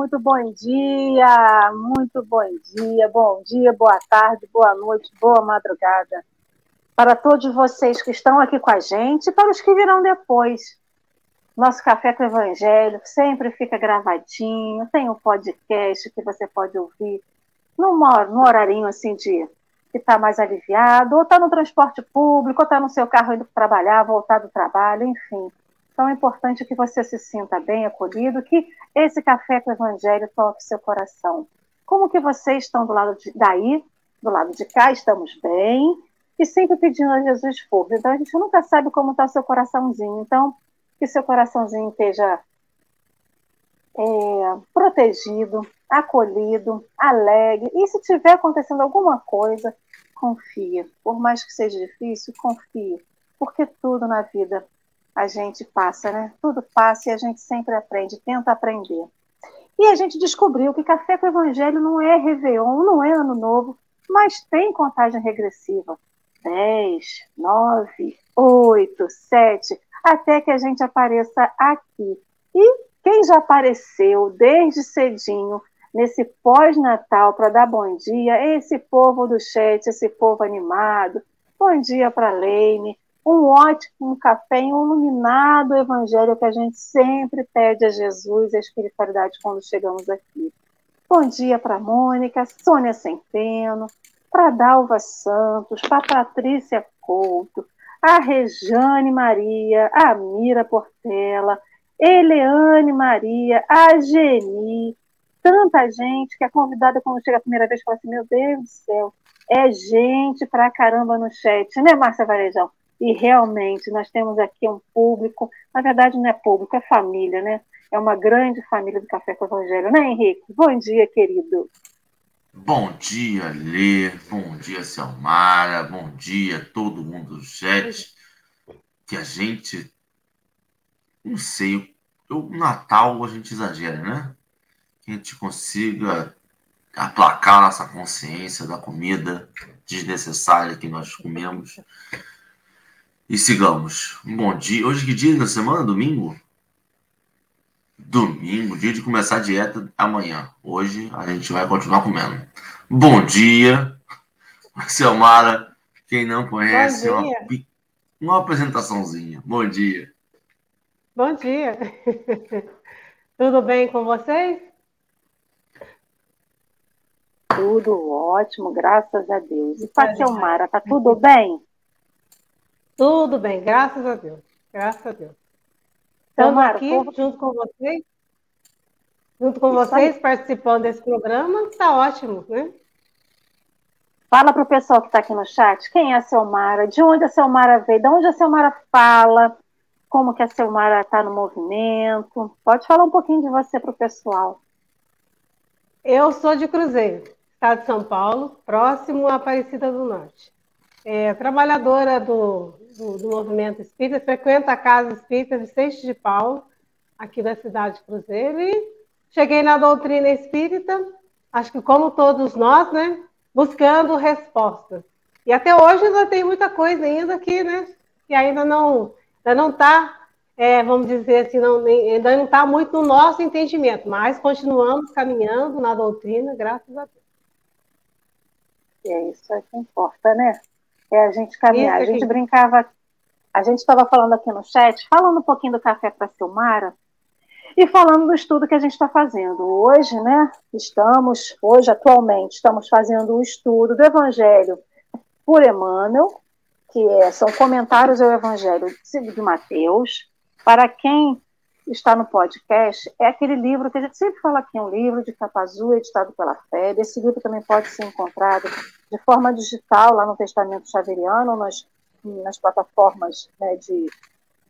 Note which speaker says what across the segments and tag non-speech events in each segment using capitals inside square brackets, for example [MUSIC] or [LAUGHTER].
Speaker 1: Muito bom dia, muito bom dia, bom dia, boa tarde, boa noite, boa madrugada. Para todos vocês que estão aqui com a gente e para os que virão depois. Nosso Café com o Evangelho sempre fica gravadinho, tem um podcast que você pode ouvir no, no horarinho assim de que está mais aliviado, ou está no transporte público, ou está no seu carro indo trabalhar, voltar do trabalho, enfim então é importante que você se sinta bem acolhido, que esse café com o Evangelho toque seu coração. Como que vocês estão do lado de, daí, do lado de cá, estamos bem, e sempre pedindo a Jesus força. Então a gente nunca sabe como está o seu coraçãozinho. Então, que seu coraçãozinho esteja é, protegido, acolhido, alegre. E se tiver acontecendo alguma coisa, confia. Por mais que seja difícil, confie. Porque tudo na vida a gente passa, né? Tudo passa e a gente sempre aprende, tenta aprender. E a gente descobriu que café com evangelho não é Réveillon, não é Ano Novo, mas tem contagem regressiva. 10, 9, 8, 7, até que a gente apareça aqui. E quem já apareceu desde cedinho nesse pós-natal para dar bom dia é esse povo do chat, esse povo animado. Bom dia para Leine, um ótimo café e um iluminado evangelho que a gente sempre pede a Jesus e a espiritualidade quando chegamos aqui. Bom dia para Mônica, Sônia Centeno, para Dalva Santos, para Patrícia Couto, a Rejane Maria, a Mira Portela, Eleane Maria, a Geni, tanta gente que é convidada quando chega a primeira vez fala assim, meu Deus do céu, é gente pra caramba no chat, né, Márcia Varejão? E realmente nós temos aqui um público, na verdade não é público, é família, né? É uma grande família do Café com o Evangelho, né, Henrique? Bom dia, querido.
Speaker 2: Bom dia, Lê. Bom dia, Selmara. Bom dia, todo mundo do chat. Que a gente. Não sei. O Natal a gente exagera, né? Que a gente consiga aplacar nossa consciência da comida desnecessária que nós comemos e sigamos. Bom dia. Hoje que dia da semana? Domingo? Domingo, dia de começar a dieta amanhã. Hoje a gente vai continuar comendo. Bom dia, Selmara. Quem não conhece, uma, uma apresentaçãozinha. Bom dia.
Speaker 3: Bom dia. [LAUGHS] Tudo bem com vocês?
Speaker 1: Tudo ótimo, graças a Deus. E para a Selmara, tá tudo bem?
Speaker 3: Tudo bem, graças a Deus. Graças a Deus. Estamos aqui junto com vocês, junto com vocês, participando desse programa. Está ótimo, né?
Speaker 1: Fala para o pessoal que está aqui no chat, quem é a Selmara, de onde a Selmara veio, de onde a Selmara fala, como que a Selmara está no movimento. Pode falar um pouquinho de você para o pessoal.
Speaker 3: Eu sou de Cruzeiro, estado de São Paulo, próximo à Aparecida do Norte. É, trabalhadora do do, do movimento espírita, frequento a Casa Espírita Vicente de Paulo, aqui da cidade de Cruzeiro, e cheguei na doutrina espírita, acho que como todos nós, né, buscando respostas. E até hoje ainda tem muita coisa ainda que, né, que ainda não ainda não está, é, vamos dizer assim, não, ainda não está muito no nosso entendimento, mas continuamos caminhando na doutrina, graças a Deus.
Speaker 1: É isso que importa, né? É a gente caminhar. A gente brincava, a gente estava falando aqui no chat, falando um pouquinho do café para Silmara e falando do estudo que a gente está fazendo. Hoje, né, estamos, hoje atualmente, estamos fazendo o estudo do Evangelho por Emmanuel, que é, são comentários ao Evangelho de Mateus. Para quem está no podcast, é aquele livro que a gente sempre fala aqui, um livro de capa azul, editado pela FEB. Esse livro também pode ser encontrado de forma digital lá no Testamento Xaveriano, nas, nas plataformas né, de,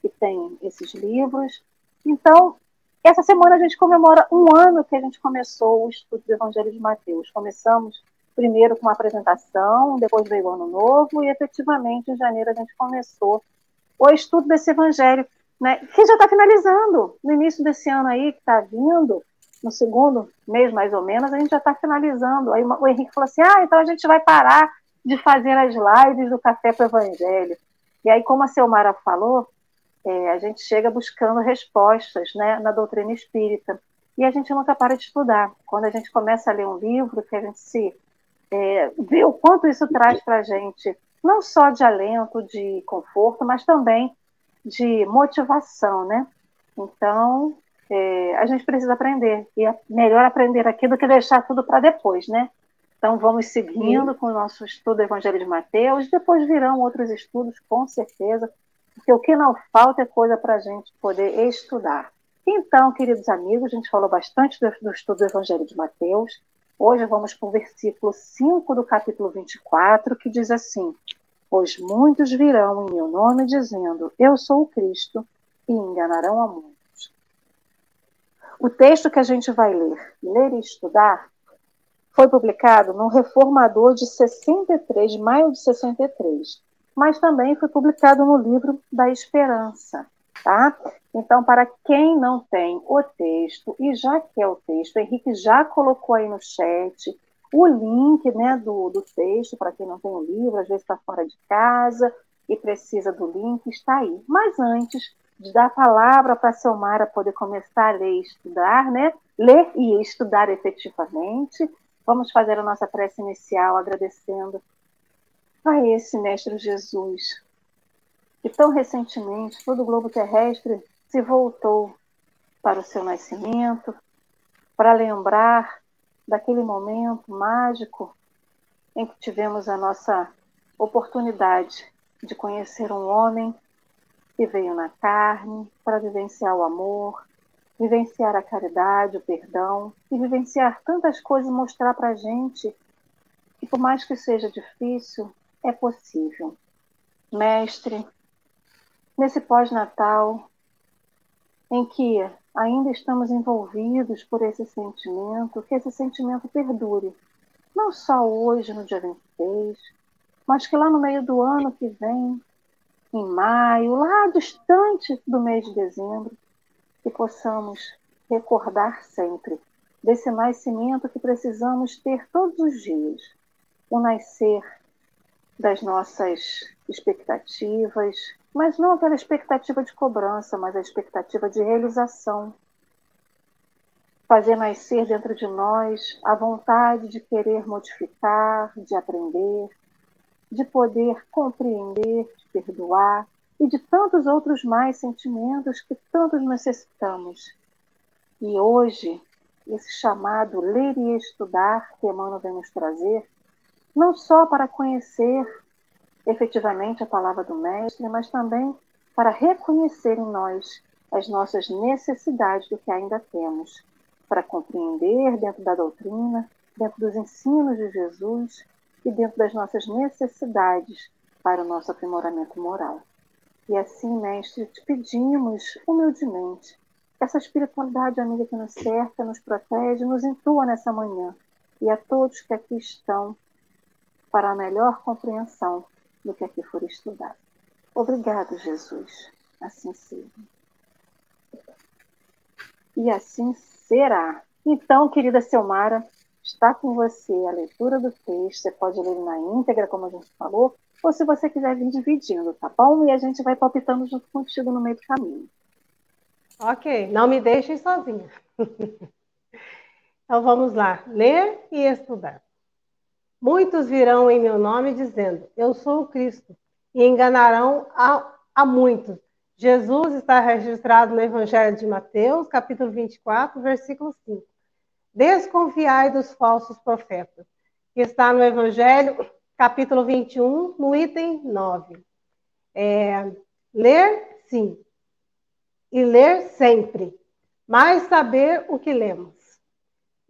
Speaker 1: que tem esses livros. Então, essa semana a gente comemora um ano que a gente começou o estudo do Evangelho de Mateus. Começamos primeiro com uma apresentação, depois veio o Ano Novo, e efetivamente em janeiro a gente começou o estudo desse Evangelho né, que já está finalizando. No início desse ano aí, que está vindo, no segundo mês mais ou menos, a gente já está finalizando. Aí o Henrique falou assim: ah, então a gente vai parar de fazer as lives do Café para o Evangelho. E aí, como a Selmara falou, é, a gente chega buscando respostas né, na doutrina espírita. e a gente nunca para de estudar. Quando a gente começa a ler um livro, que a gente se é, vê o quanto isso traz para a gente, não só de alento, de conforto, mas também de motivação, né? Então, é, a gente precisa aprender. E é melhor aprender aqui do que deixar tudo para depois, né? Então, vamos seguindo Sim. com o nosso estudo do Evangelho de Mateus. Depois virão outros estudos, com certeza, porque o que não falta é coisa para a gente poder estudar. Então, queridos amigos, a gente falou bastante do, do estudo do Evangelho de Mateus. Hoje vamos para o versículo 5 do capítulo 24, que diz assim: Pois muitos virão em meu nome dizendo, Eu sou o Cristo, e enganarão a muitos. O texto que a gente vai ler, ler e estudar, foi publicado no Reformador de 63, de maio de 63, mas também foi publicado no livro da Esperança, tá? Então, para quem não tem o texto e já quer o texto, o Henrique já colocou aí no chat o link né, do, do texto, para quem não tem o livro, às vezes está fora de casa e precisa do link, está aí. Mas antes de dar a palavra para a Selmara poder começar a ler e estudar, né? Ler e estudar efetivamente, vamos fazer a nossa prece inicial agradecendo a esse Mestre Jesus, que tão recentemente todo o globo terrestre se voltou para o seu nascimento, para lembrar daquele momento mágico em que tivemos a nossa oportunidade de conhecer um homem que veio na carne para vivenciar o amor, vivenciar a caridade, o perdão e vivenciar tantas coisas e mostrar para a gente que, por mais que seja difícil, é possível. Mestre, nesse pós-natal, em que ainda estamos envolvidos por esse sentimento, que esse sentimento perdure, não só hoje, no dia 26, mas que lá no meio do ano que vem, em maio, lá distante do mês de dezembro, que possamos recordar sempre desse nascimento que precisamos ter todos os dias, o nascer das nossas expectativas, mas não aquela expectativa de cobrança, mas a expectativa de realização. Fazer nascer dentro de nós a vontade de querer modificar, de aprender, de poder compreender, de perdoar e de tantos outros mais sentimentos que tantos necessitamos. E hoje, esse chamado ler e estudar que Emmanuel vem nos trazer, não só para conhecer efetivamente a palavra do Mestre, mas também para reconhecer em nós as nossas necessidades do que ainda temos, para compreender dentro da doutrina, dentro dos ensinos de Jesus e dentro das nossas necessidades para o nosso aprimoramento moral. E assim, Mestre, te pedimos humildemente essa espiritualidade amiga que nos cerca, nos protege, nos intua nessa manhã e a todos que aqui estão para a melhor compreensão do que aqui for estudado. Obrigado, Jesus. Assim seja. E assim será. Então, querida Selmara, está com você a leitura do texto. Você pode ler na íntegra, como a gente falou, ou se você quiser vir dividindo, tá bom? E a gente vai palpitando junto contigo no meio do caminho.
Speaker 3: Ok, não me deixem sozinha. [LAUGHS] então vamos lá, ler e estudar. Muitos virão em meu nome dizendo: Eu sou o Cristo, e enganarão a, a muitos. Jesus está registrado no Evangelho de Mateus, capítulo 24, versículo 5. Desconfiai dos falsos profetas, que está no Evangelho, capítulo 21, no item 9. É, ler, sim, e ler sempre, mas saber o que lemos.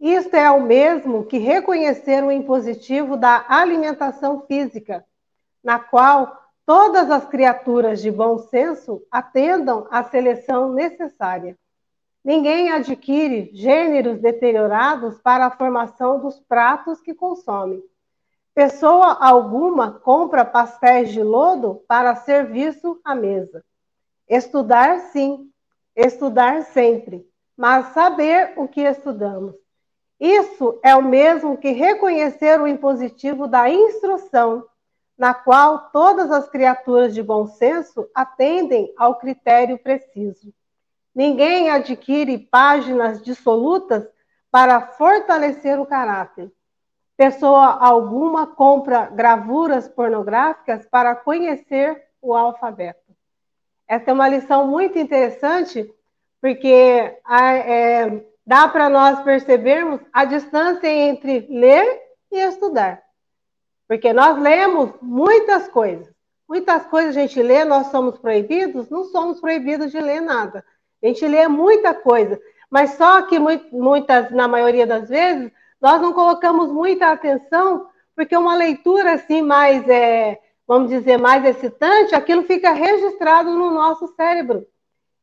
Speaker 3: Isto é o mesmo que reconhecer o impositivo da alimentação física, na qual todas as criaturas de bom senso atendam à seleção necessária. Ninguém adquire gêneros deteriorados para a formação dos pratos que consome. Pessoa alguma compra pastéis de lodo para serviço à mesa. Estudar, sim, estudar sempre, mas saber o que estudamos isso é o mesmo que reconhecer o impositivo da instrução, na qual todas as criaturas de bom senso atendem ao critério preciso. Ninguém adquire páginas dissolutas para fortalecer o caráter. Pessoa alguma compra gravuras pornográficas para conhecer o alfabeto. Essa é uma lição muito interessante, porque é, dá para nós percebermos a distância entre ler e estudar. Porque nós lemos muitas coisas. Muitas coisas a gente lê, nós somos proibidos? Não somos proibidos de ler nada. A gente lê muita coisa, mas só que muitas, na maioria das vezes, nós não colocamos muita atenção, porque uma leitura assim mais, é, vamos dizer, mais excitante, aquilo fica registrado no nosso cérebro.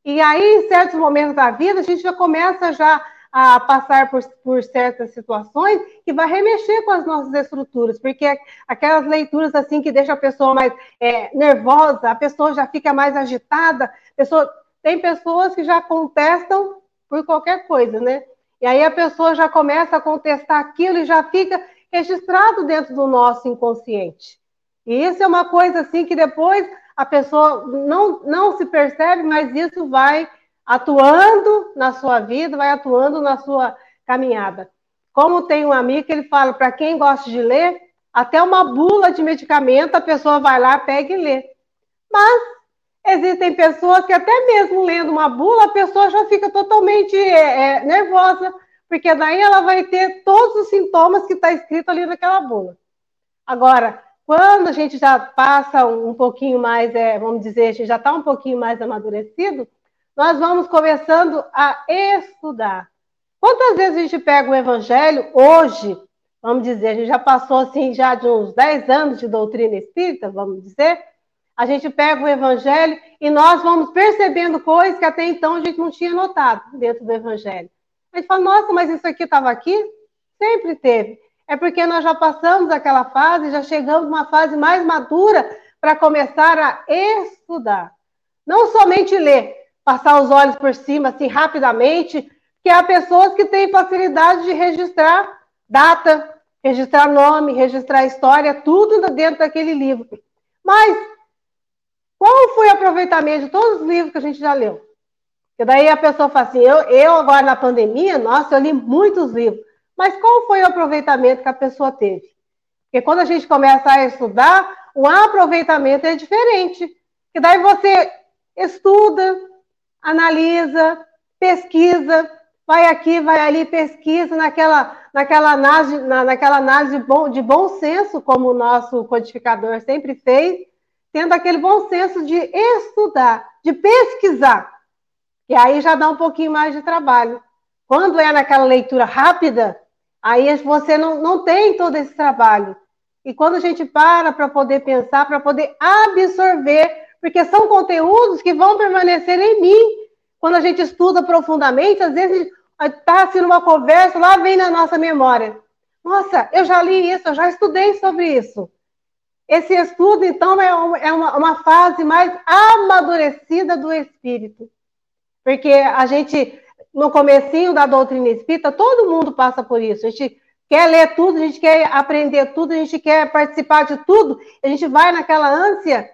Speaker 3: E aí, em certos momentos da vida, a gente já começa já a passar por, por certas situações que vai remexer com as nossas estruturas, porque aquelas leituras assim que deixa a pessoa mais é, nervosa, a pessoa já fica mais agitada, pessoa tem pessoas que já contestam por qualquer coisa, né? E aí a pessoa já começa a contestar aquilo e já fica registrado dentro do nosso inconsciente. E isso é uma coisa assim que depois a pessoa não, não se percebe, mas isso vai atuando na sua vida, vai atuando na sua caminhada. Como tem um amigo que ele fala, para quem gosta de ler, até uma bula de medicamento a pessoa vai lá, pega e lê. Mas Existem pessoas que até mesmo lendo uma bula, a pessoa já fica totalmente é, é, nervosa, porque daí ela vai ter todos os sintomas que está escrito ali naquela bula. Agora, quando a gente já passa um pouquinho mais, é, vamos dizer, a gente já está um pouquinho mais amadurecido, nós vamos começando a estudar. Quantas vezes a gente pega o evangelho hoje, vamos dizer, a gente já passou assim já de uns 10 anos de doutrina espírita, vamos dizer, a gente pega o evangelho e nós vamos percebendo coisas que até então a gente não tinha notado dentro do evangelho. A gente fala, nossa, mas isso aqui estava aqui? Sempre teve. É porque nós já passamos aquela fase, já chegamos numa fase mais madura para começar a estudar. Não somente ler, passar os olhos por cima assim rapidamente, que há pessoas que têm facilidade de registrar data, registrar nome, registrar história, tudo dentro daquele livro. Mas qual foi o aproveitamento de todos os livros que a gente já leu? Porque daí a pessoa fala assim, eu, eu agora na pandemia, nossa, eu li muitos livros. Mas qual foi o aproveitamento que a pessoa teve? Porque quando a gente começa a estudar, o aproveitamento é diferente. Que daí você estuda, analisa, pesquisa, vai aqui, vai ali, pesquisa naquela, naquela análise, na, naquela análise de bom, de bom senso, como o nosso codificador sempre fez, tendo aquele bom senso de estudar, de pesquisar. E aí já dá um pouquinho mais de trabalho. Quando é naquela leitura rápida, aí você não, não tem todo esse trabalho. E quando a gente para para poder pensar, para poder absorver, porque são conteúdos que vão permanecer em mim. Quando a gente estuda profundamente, às vezes está assim numa conversa, lá vem na nossa memória. Nossa, eu já li isso, eu já estudei sobre isso. Esse estudo, então, é, é uma, uma fase mais amadurecida do espírito. Porque a gente, no comecinho da doutrina espírita, todo mundo passa por isso. A gente quer ler tudo, a gente quer aprender tudo, a gente quer participar de tudo, a gente vai naquela ânsia.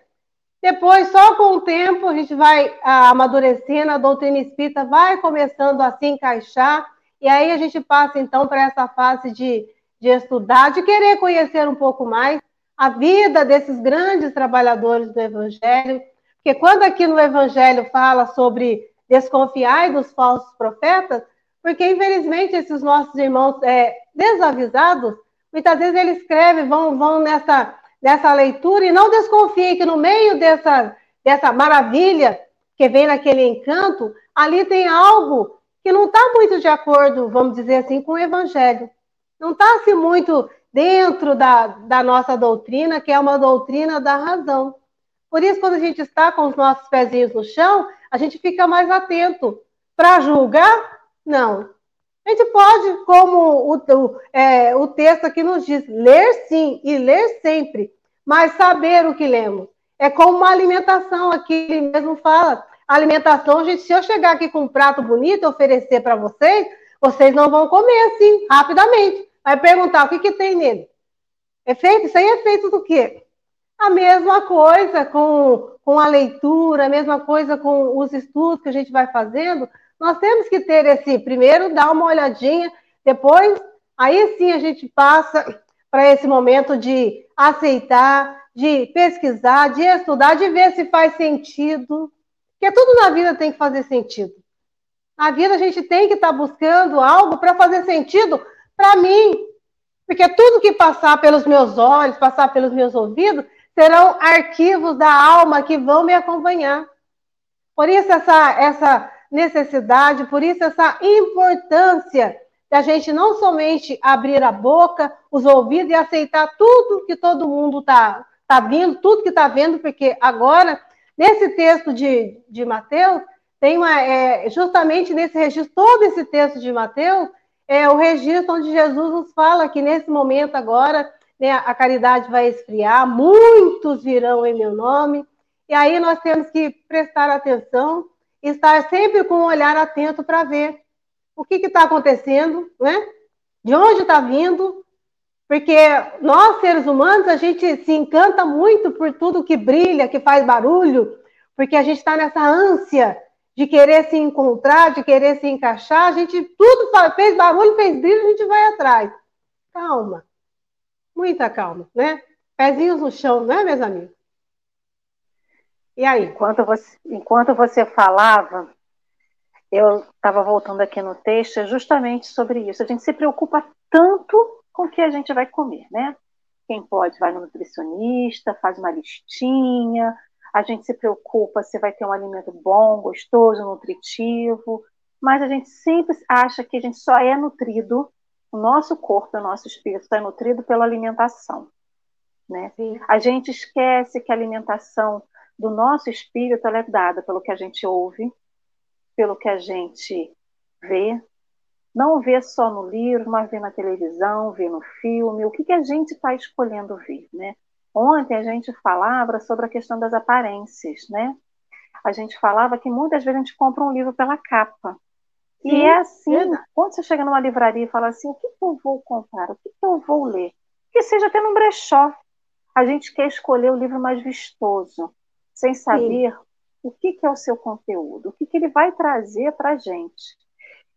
Speaker 3: Depois, só com o tempo, a gente vai amadurecendo, a doutrina espírita vai começando a se encaixar, e aí a gente passa, então, para essa fase de, de estudar, de querer conhecer um pouco mais, a vida desses grandes trabalhadores do Evangelho, porque quando aqui no Evangelho fala sobre desconfiar dos falsos profetas, porque infelizmente esses nossos irmãos é, desavisados, muitas vezes eles escrevem, vão, vão nessa, nessa leitura e não desconfiem que no meio dessa, dessa maravilha que vem naquele encanto, ali tem algo que não está muito de acordo, vamos dizer assim, com o Evangelho. Não está assim muito dentro da, da nossa doutrina, que é uma doutrina da razão. Por isso, quando a gente está com os nossos pezinhos no chão, a gente fica mais atento. Para julgar, não. A gente pode, como o, o, é, o texto aqui nos diz, ler sim e ler sempre, mas saber o que lemos. É como uma alimentação, aqui ele mesmo fala. Alimentação, gente, se eu chegar aqui com um prato bonito e oferecer para vocês, vocês não vão comer assim, rapidamente. Vai perguntar o que, que tem nele. É feito? Isso aí é feito do quê? A mesma coisa com, com a leitura, a mesma coisa com os estudos que a gente vai fazendo. Nós temos que ter esse, primeiro, dar uma olhadinha, depois, aí sim a gente passa para esse momento de aceitar, de pesquisar, de estudar, de ver se faz sentido. Porque tudo na vida tem que fazer sentido. Na vida a gente tem que estar tá buscando algo para fazer sentido para mim. Porque tudo que passar pelos meus olhos, passar pelos meus ouvidos, serão arquivos da alma que vão me acompanhar. Por isso essa, essa necessidade, por isso essa importância da gente não somente abrir a boca, os ouvidos e aceitar tudo que todo mundo está tá vindo, tudo que está vendo, porque agora, nesse texto de, de Mateus, tem uma, é, justamente nesse registro, todo esse texto de Mateus, é o registro onde Jesus nos fala que nesse momento agora né, a caridade vai esfriar, muitos virão em meu nome, e aí nós temos que prestar atenção, estar sempre com um olhar atento para ver o que está acontecendo, né? de onde está vindo, porque nós, seres humanos, a gente se encanta muito por tudo que brilha, que faz barulho, porque a gente está nessa ânsia de querer se encontrar, de querer se encaixar, a gente tudo fez barulho, fez brilho, a gente vai atrás. Calma, muita calma, né? Pezinhos no chão, né, meus amigos?
Speaker 1: E aí? Enquanto você, enquanto você falava, eu estava voltando aqui no texto, é justamente sobre isso. A gente se preocupa tanto com o que a gente vai comer, né? Quem pode vai no nutricionista, faz uma listinha, a gente se preocupa se vai ter um alimento bom, gostoso, nutritivo, mas a gente sempre acha que a gente só é nutrido o nosso corpo, o nosso espírito está nutrido pela alimentação. Né? A gente esquece que a alimentação do nosso espírito é dada pelo que a gente ouve, pelo que a gente vê. Não vê só no livro, mas vê na televisão, vê no filme, o que, que a gente está escolhendo ver. Né? Ontem a gente falava sobre a questão das aparências. Né? A gente falava que muitas vezes a gente compra um livro pela capa. E Sim, é assim, é. quando você chega numa livraria e fala assim, o que, que eu vou comprar, o que, que eu vou ler? Que seja até num brechó. A gente quer escolher o livro mais vistoso, sem saber Sim. o que, que é o seu conteúdo, o que, que ele vai trazer para a gente.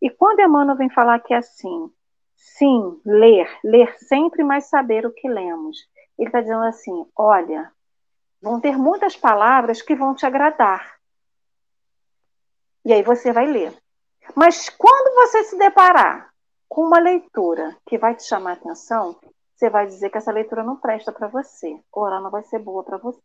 Speaker 1: E quando Emmanuel vem falar que é assim, sim, ler, ler sempre, mas saber o que lemos. Ele está dizendo assim: olha, vão ter muitas palavras que vão te agradar. E aí você vai ler. Mas quando você se deparar com uma leitura que vai te chamar a atenção, você vai dizer que essa leitura não presta para você, ou ela não vai ser boa para você.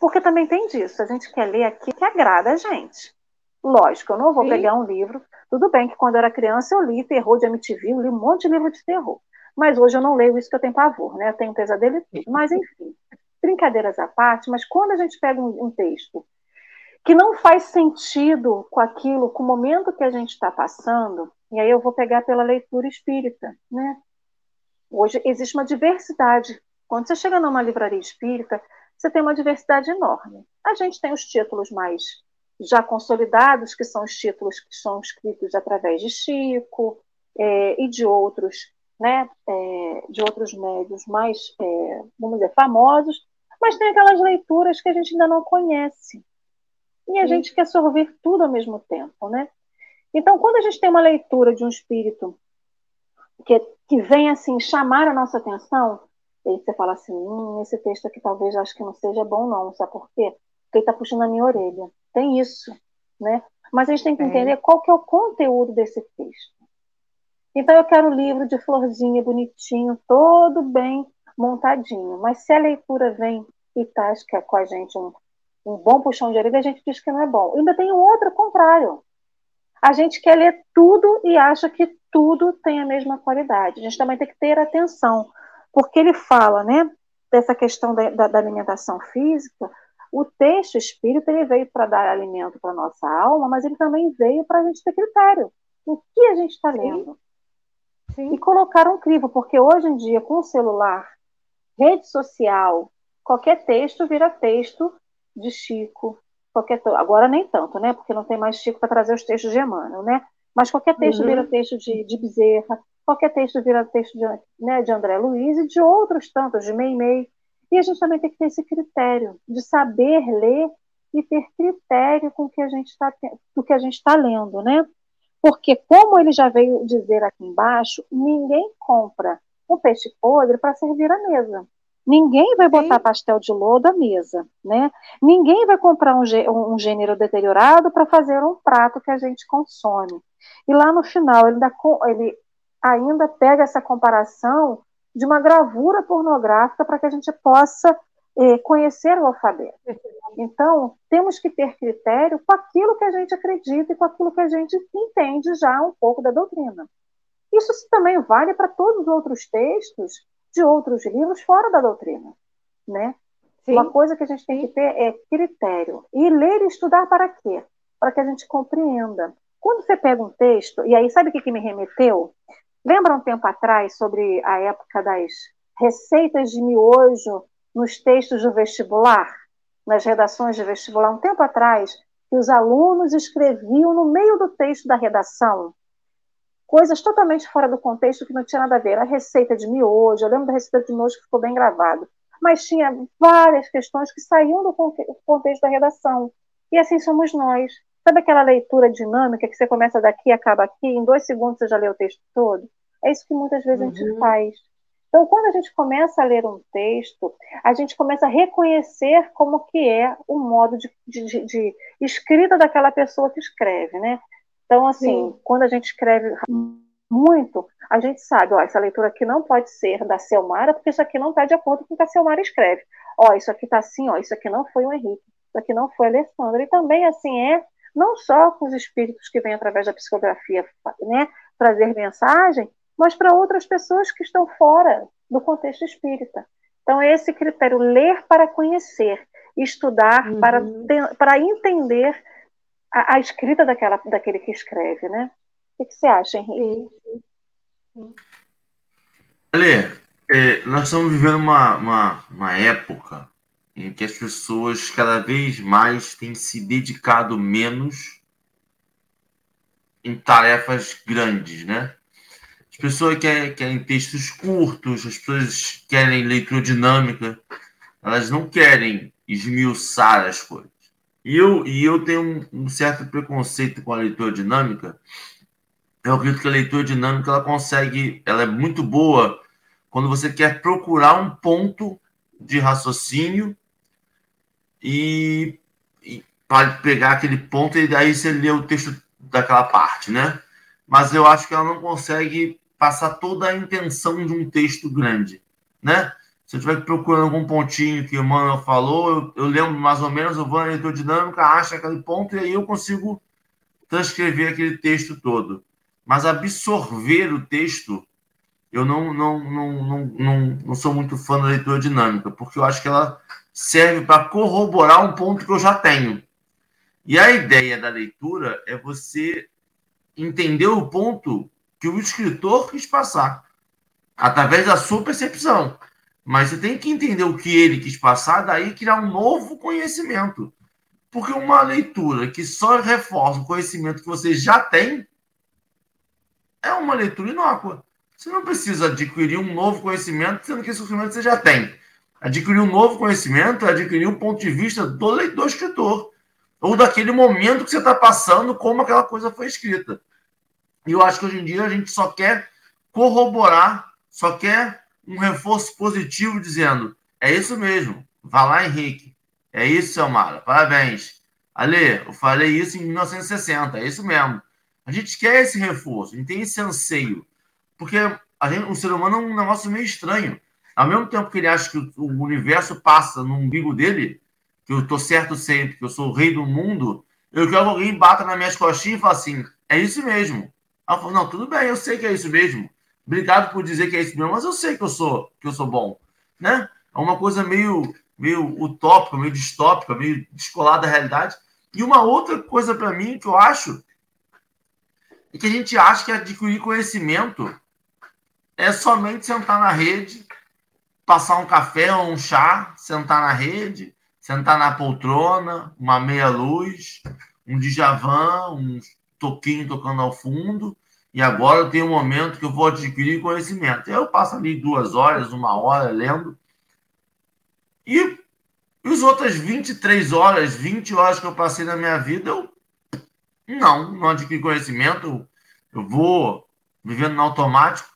Speaker 1: Porque também tem disso, a gente quer ler aqui que agrada a gente. Lógico, eu não vou Sim. pegar um livro. Tudo bem que quando eu era criança eu li terror de MTV, eu li um monte de livro de terror. Mas hoje eu não leio isso que eu tenho pavor, né? Eu tenho pesadelo e tudo. Mas enfim, brincadeiras à parte, mas quando a gente pega um, um texto que não faz sentido com aquilo, com o momento que a gente está passando, e aí eu vou pegar pela leitura espírita, né? Hoje existe uma diversidade. Quando você chega numa livraria espírita, você tem uma diversidade enorme. A gente tem os títulos mais já consolidados, que são os títulos que são escritos através de Chico é, e de outros, né, é, de outros médios mais, é, vamos dizer, famosos, mas tem aquelas leituras que a gente ainda não conhece e a Sim. gente quer sorver tudo ao mesmo tempo, né? Então, quando a gente tem uma leitura de um espírito que, que vem assim chamar a nossa atenção, aí você fala assim, hum, esse texto aqui talvez acho que não seja bom não, sabe por quê? Porque ele está puxando a minha orelha. Tem isso, né? Mas a gente tem que entender qual que é o conteúdo desse texto. Então eu quero um livro de florzinha, bonitinho, todo bem montadinho. Mas se a leitura vem e tasca com a gente um, um bom puxão de orelha, a gente diz que não é bom. Ainda tem um outro contrário. A gente quer ler tudo e acha que tudo tem a mesma qualidade. A gente também tem que ter atenção, porque ele fala, né, dessa questão da, da, da alimentação física. O texto espírita ele veio para dar alimento para nossa alma, mas ele também veio para a gente ter critério. O que a gente está lendo? Sim. E colocar um crivo, porque hoje em dia, com o celular, rede social, qualquer texto vira texto de Chico, qualquer agora nem tanto, né? Porque não tem mais Chico para trazer os textos de Emmanuel, né? Mas qualquer texto uhum. vira texto de, de Bezerra, qualquer texto vira texto de, né, de André Luiz e de outros tantos, de Meimei. E a gente também tem que ter esse critério de saber ler e ter critério com que a gente está do que a gente está lendo, né? Porque como ele já veio dizer aqui embaixo, ninguém compra um peixe podre para servir à mesa. Ninguém vai botar Sim. pastel de lodo à mesa, né? Ninguém vai comprar um, um gênero deteriorado para fazer um prato que a gente consome. E lá no final ele ainda, ele ainda pega essa comparação de uma gravura pornográfica para que a gente possa eh, conhecer o alfabeto. Então, temos que ter critério com aquilo que a gente acredita e com aquilo que a gente entende já um pouco da doutrina. Isso também vale para todos os outros textos de outros livros fora da doutrina, né? Sim. Uma coisa que a gente tem que ter é critério. E ler e estudar para quê? Para que a gente compreenda. Quando você pega um texto, e aí sabe o que, que me remeteu? Lembra um tempo atrás sobre a época das receitas de miojo nos textos do vestibular, nas redações de vestibular? Um tempo atrás, que os alunos escreviam no meio do texto da redação coisas totalmente fora do contexto que não tinha nada a ver. A receita de miojo, eu lembro da receita de miojo que ficou bem gravado, mas tinha várias questões que saíam do contexto da redação. E assim somos nós. Sabe aquela leitura dinâmica que você começa daqui e acaba aqui, em dois segundos você já lê o texto todo? É isso que muitas vezes uhum. a gente uhum. faz. Então, quando a gente começa a ler um texto, a gente começa a reconhecer como que é o modo de, de, de escrita daquela pessoa que escreve, né? Então, assim, Sim. quando a gente escreve muito, a gente sabe, ó, essa leitura aqui não pode ser da Selmara, porque isso aqui não está de acordo com o que a Selmara escreve. Ó, isso aqui está assim, ó, isso aqui não foi o Henrique, isso aqui não foi a Alessandra. E também, assim, é não só com os espíritos que vêm através da psicografia, né, trazer mensagem, mas para outras pessoas que estão fora do contexto espírita. Então, é esse critério, ler para conhecer, estudar uhum. para, para entender a, a, escrita daquela, daquele que escreve, né? O que, você acha, Henrique?
Speaker 2: Ale, é, nós estamos vivendo uma, uma, uma época em que as pessoas cada vez mais têm se dedicado menos em tarefas grandes, né? As pessoas querem, querem textos curtos, as pessoas querem leitura dinâmica, elas não querem esmiuçar as coisas. E eu, e eu tenho um, um certo preconceito com a leitura dinâmica. Eu acredito que a leitura dinâmica ela consegue, ela é muito boa quando você quer procurar um ponto de raciocínio e, e para pegar aquele ponto e daí você lê o texto daquela parte, né? Mas eu acho que ela não consegue passar toda a intenção de um texto grande, né? Se eu estiver procurando algum pontinho que o Manuel falou, eu, eu lembro mais ou menos, eu vou na leitura dinâmica, acho aquele ponto e aí eu consigo transcrever aquele texto todo. Mas absorver o texto, eu não, não, não, não, não, não sou muito fã da leitura dinâmica, porque eu acho que ela serve para corroborar um ponto que eu já tenho. E a ideia da leitura é você entender o ponto que o escritor quis passar, através da sua percepção. Mas você tem que entender o que ele quis passar, daí criar um novo conhecimento. Porque uma leitura que só reforça o conhecimento que você já tem é uma leitura inócua. Você não precisa adquirir um novo conhecimento, sendo que esse conhecimento você já tem. Adquirir um novo conhecimento é adquirir um ponto de vista do leitor escritor. Ou daquele momento que você está passando, como aquela coisa foi escrita. E eu acho que hoje em dia a gente só quer corroborar, só quer um reforço positivo dizendo: é isso mesmo, vá lá, Henrique. É isso, Selmara, parabéns. Ale, eu falei isso em 1960, é isso mesmo. A gente quer esse reforço, a gente tem esse anseio. Porque a gente, o ser humano é um negócio meio estranho. Ao mesmo tempo que ele acha que o universo passa no umbigo dele, que eu tô certo sempre, que eu sou o rei do mundo, eu quero que alguém bata nas minhas costinhas e fale assim: é isso mesmo. Aí eu falo, não, tudo bem, eu sei que é isso mesmo. Obrigado por dizer que é isso mesmo, mas eu sei que eu sou que eu sou bom, né? É uma coisa meio meio utópica, meio distópica, meio descolada da realidade. E uma outra coisa para mim que eu acho é que a gente acha que adquirir conhecimento é somente sentar na rede, passar um café ou um chá, sentar na rede, sentar na poltrona, uma meia luz, um Djavan, um toquinho tocando ao fundo e agora eu tenho um momento que eu vou adquirir conhecimento. Eu passo ali duas horas, uma hora lendo. E, e as outras 23 horas, 20 horas que eu passei na minha vida, eu não, não adquiri conhecimento, eu vou vivendo no automático,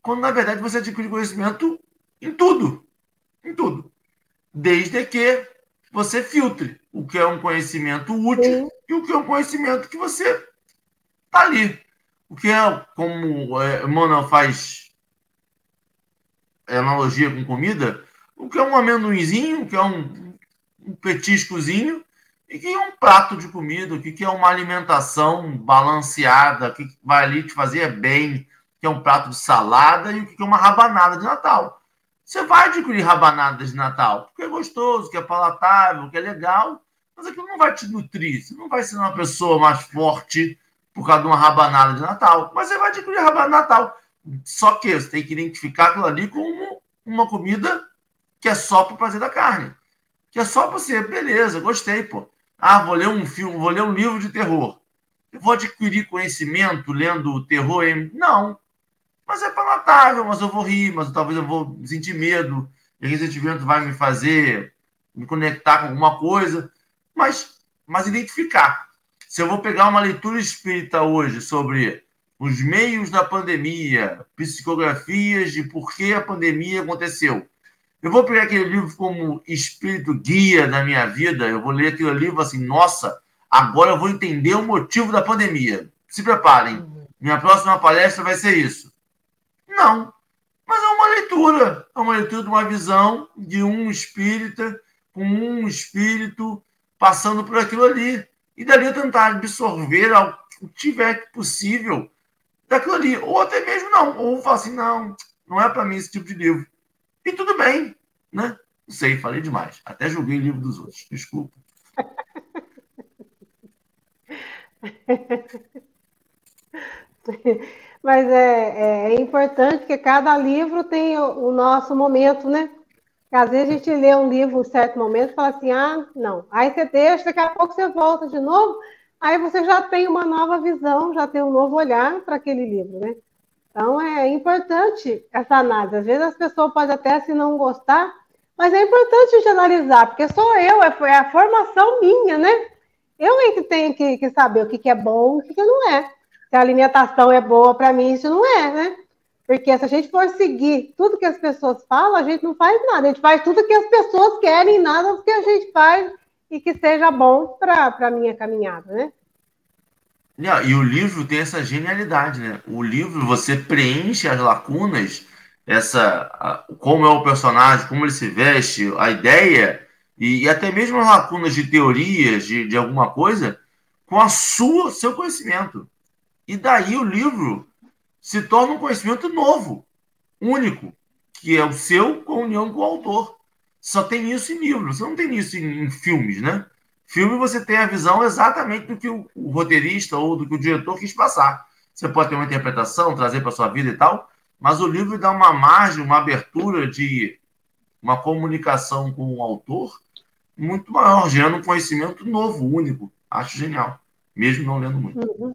Speaker 2: quando na verdade você adquire conhecimento em tudo, em tudo, desde que você filtre o que é um conhecimento útil Sim. e o que é um conhecimento que você está ali. O que é, como é, Manuel faz analogia com comida, o que é um amendoinzinho, o que é um, um petiscozinho, e que é um prato de comida, o que é uma alimentação balanceada, o que vai ali te fazer bem, que é um prato de salada e o que é uma rabanada de Natal. Você vai adquirir rabanadas de Natal, porque é gostoso, que é palatável, que é legal, mas aquilo não vai te nutrir. Você não vai ser uma pessoa mais forte por causa de uma rabanada de Natal, mas você vai adquirir rabanada de Natal. Só que você tem que identificar aquilo ali como uma comida que é só para prazer da carne. Que é só para você, beleza, gostei, pô. Ah, vou ler um filme, vou ler um livro de terror. Eu vou adquirir conhecimento lendo terror? Não. Mas é palatável, mas eu vou rir, mas talvez eu vou sentir medo. Esse sentimento vai me fazer me conectar com alguma coisa. Mas, mas identificar. Se eu vou pegar uma leitura espírita hoje sobre os meios da pandemia, psicografias de por que a pandemia aconteceu. Eu vou pegar aquele livro como espírito guia da minha vida, eu vou ler aquele livro assim, nossa, agora eu vou entender o motivo da pandemia. Se preparem, minha próxima palestra vai ser isso. Não. Mas é uma leitura. É uma leitura de uma visão de um espírita, com um espírito passando por aquilo ali. E dali eu tentar absorver o que tiver possível daquilo ali. Ou até mesmo não. Ou falar assim, não, não é para mim esse tipo de livro. E tudo bem, né? Não sei, falei demais. Até julguei o livro dos outros. Desculpa. [LAUGHS]
Speaker 3: Mas é, é, é, importante que cada livro o, o, nosso momento, né? Às vezes a gente lê um livro em um certo momento e fala assim, ah, não. Aí você deixa, daqui a pouco você volta de novo, aí você já tem uma nova visão, já tem um novo olhar para aquele livro, né? Então é importante essa análise. Às vezes as pessoas podem até se não gostar, mas é importante a gente analisar, porque sou eu, é, é a formação minha, né? Eu é que tenho que, que saber o que, que é bom o que, que não é se a alimentação é boa para mim, isso não é, né? Porque se a gente for seguir tudo que as pessoas falam, a gente não faz nada. A gente faz tudo que as pessoas querem, nada do que a gente faz e que seja bom para a minha caminhada, né?
Speaker 2: E o livro tem essa genialidade, né? O livro você preenche as lacunas, essa como é o personagem, como ele se veste, a ideia e, e até mesmo as lacunas de teorias de, de alguma coisa com a sua seu conhecimento. E daí o livro se torna um conhecimento novo, único, que é o seu com união com o autor. Só tem isso em livro, você não tem isso em, em filmes, né? Filme você tem a visão exatamente do que o, o, roteirista ou do que o diretor quis passar. Você pode ter uma interpretação, trazer para sua vida e tal, mas o livro dá uma margem, uma abertura de uma comunicação com o autor muito maior, gerando um conhecimento novo, único. Acho genial, mesmo não lendo muito.
Speaker 3: Uhum.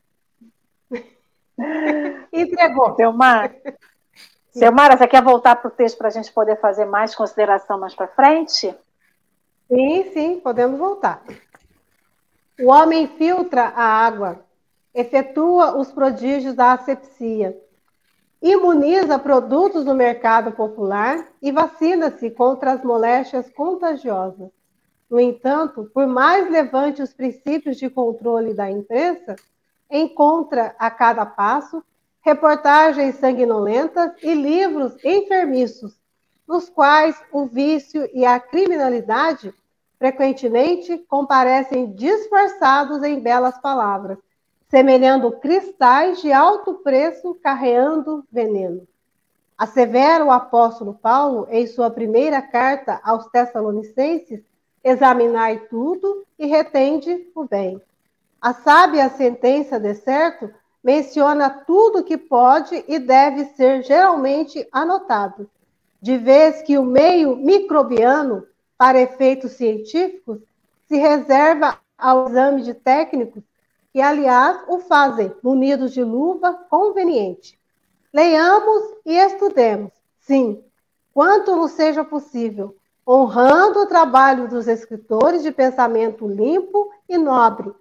Speaker 3: Entregou.
Speaker 1: Selmar, Selmara, você quer voltar para o texto para a gente poder fazer mais consideração mais para frente?
Speaker 3: Sim, sim, podemos voltar. O homem filtra a água, efetua os prodígios da asepsia, imuniza produtos no mercado popular e vacina-se contra as moléstias contagiosas. No entanto, por mais levante os princípios de controle da imprensa, encontra a cada passo reportagens sanguinolentas e livros enfermiços, nos quais o vício e a criminalidade frequentemente comparecem disfarçados em belas palavras, semelhando cristais de alto preço carreando veneno. Assevera o apóstolo Paulo em sua primeira carta aos Tessalonicenses: examinai tudo e retende o bem. A sábia sentença de certo menciona tudo que pode e deve ser geralmente anotado, de vez que o meio microbiano, para efeitos científicos, se reserva ao exame de técnicos que, aliás, o fazem munidos de luva conveniente. Leiamos e estudemos, sim, quanto nos seja possível, honrando o trabalho dos escritores de pensamento limpo e nobre,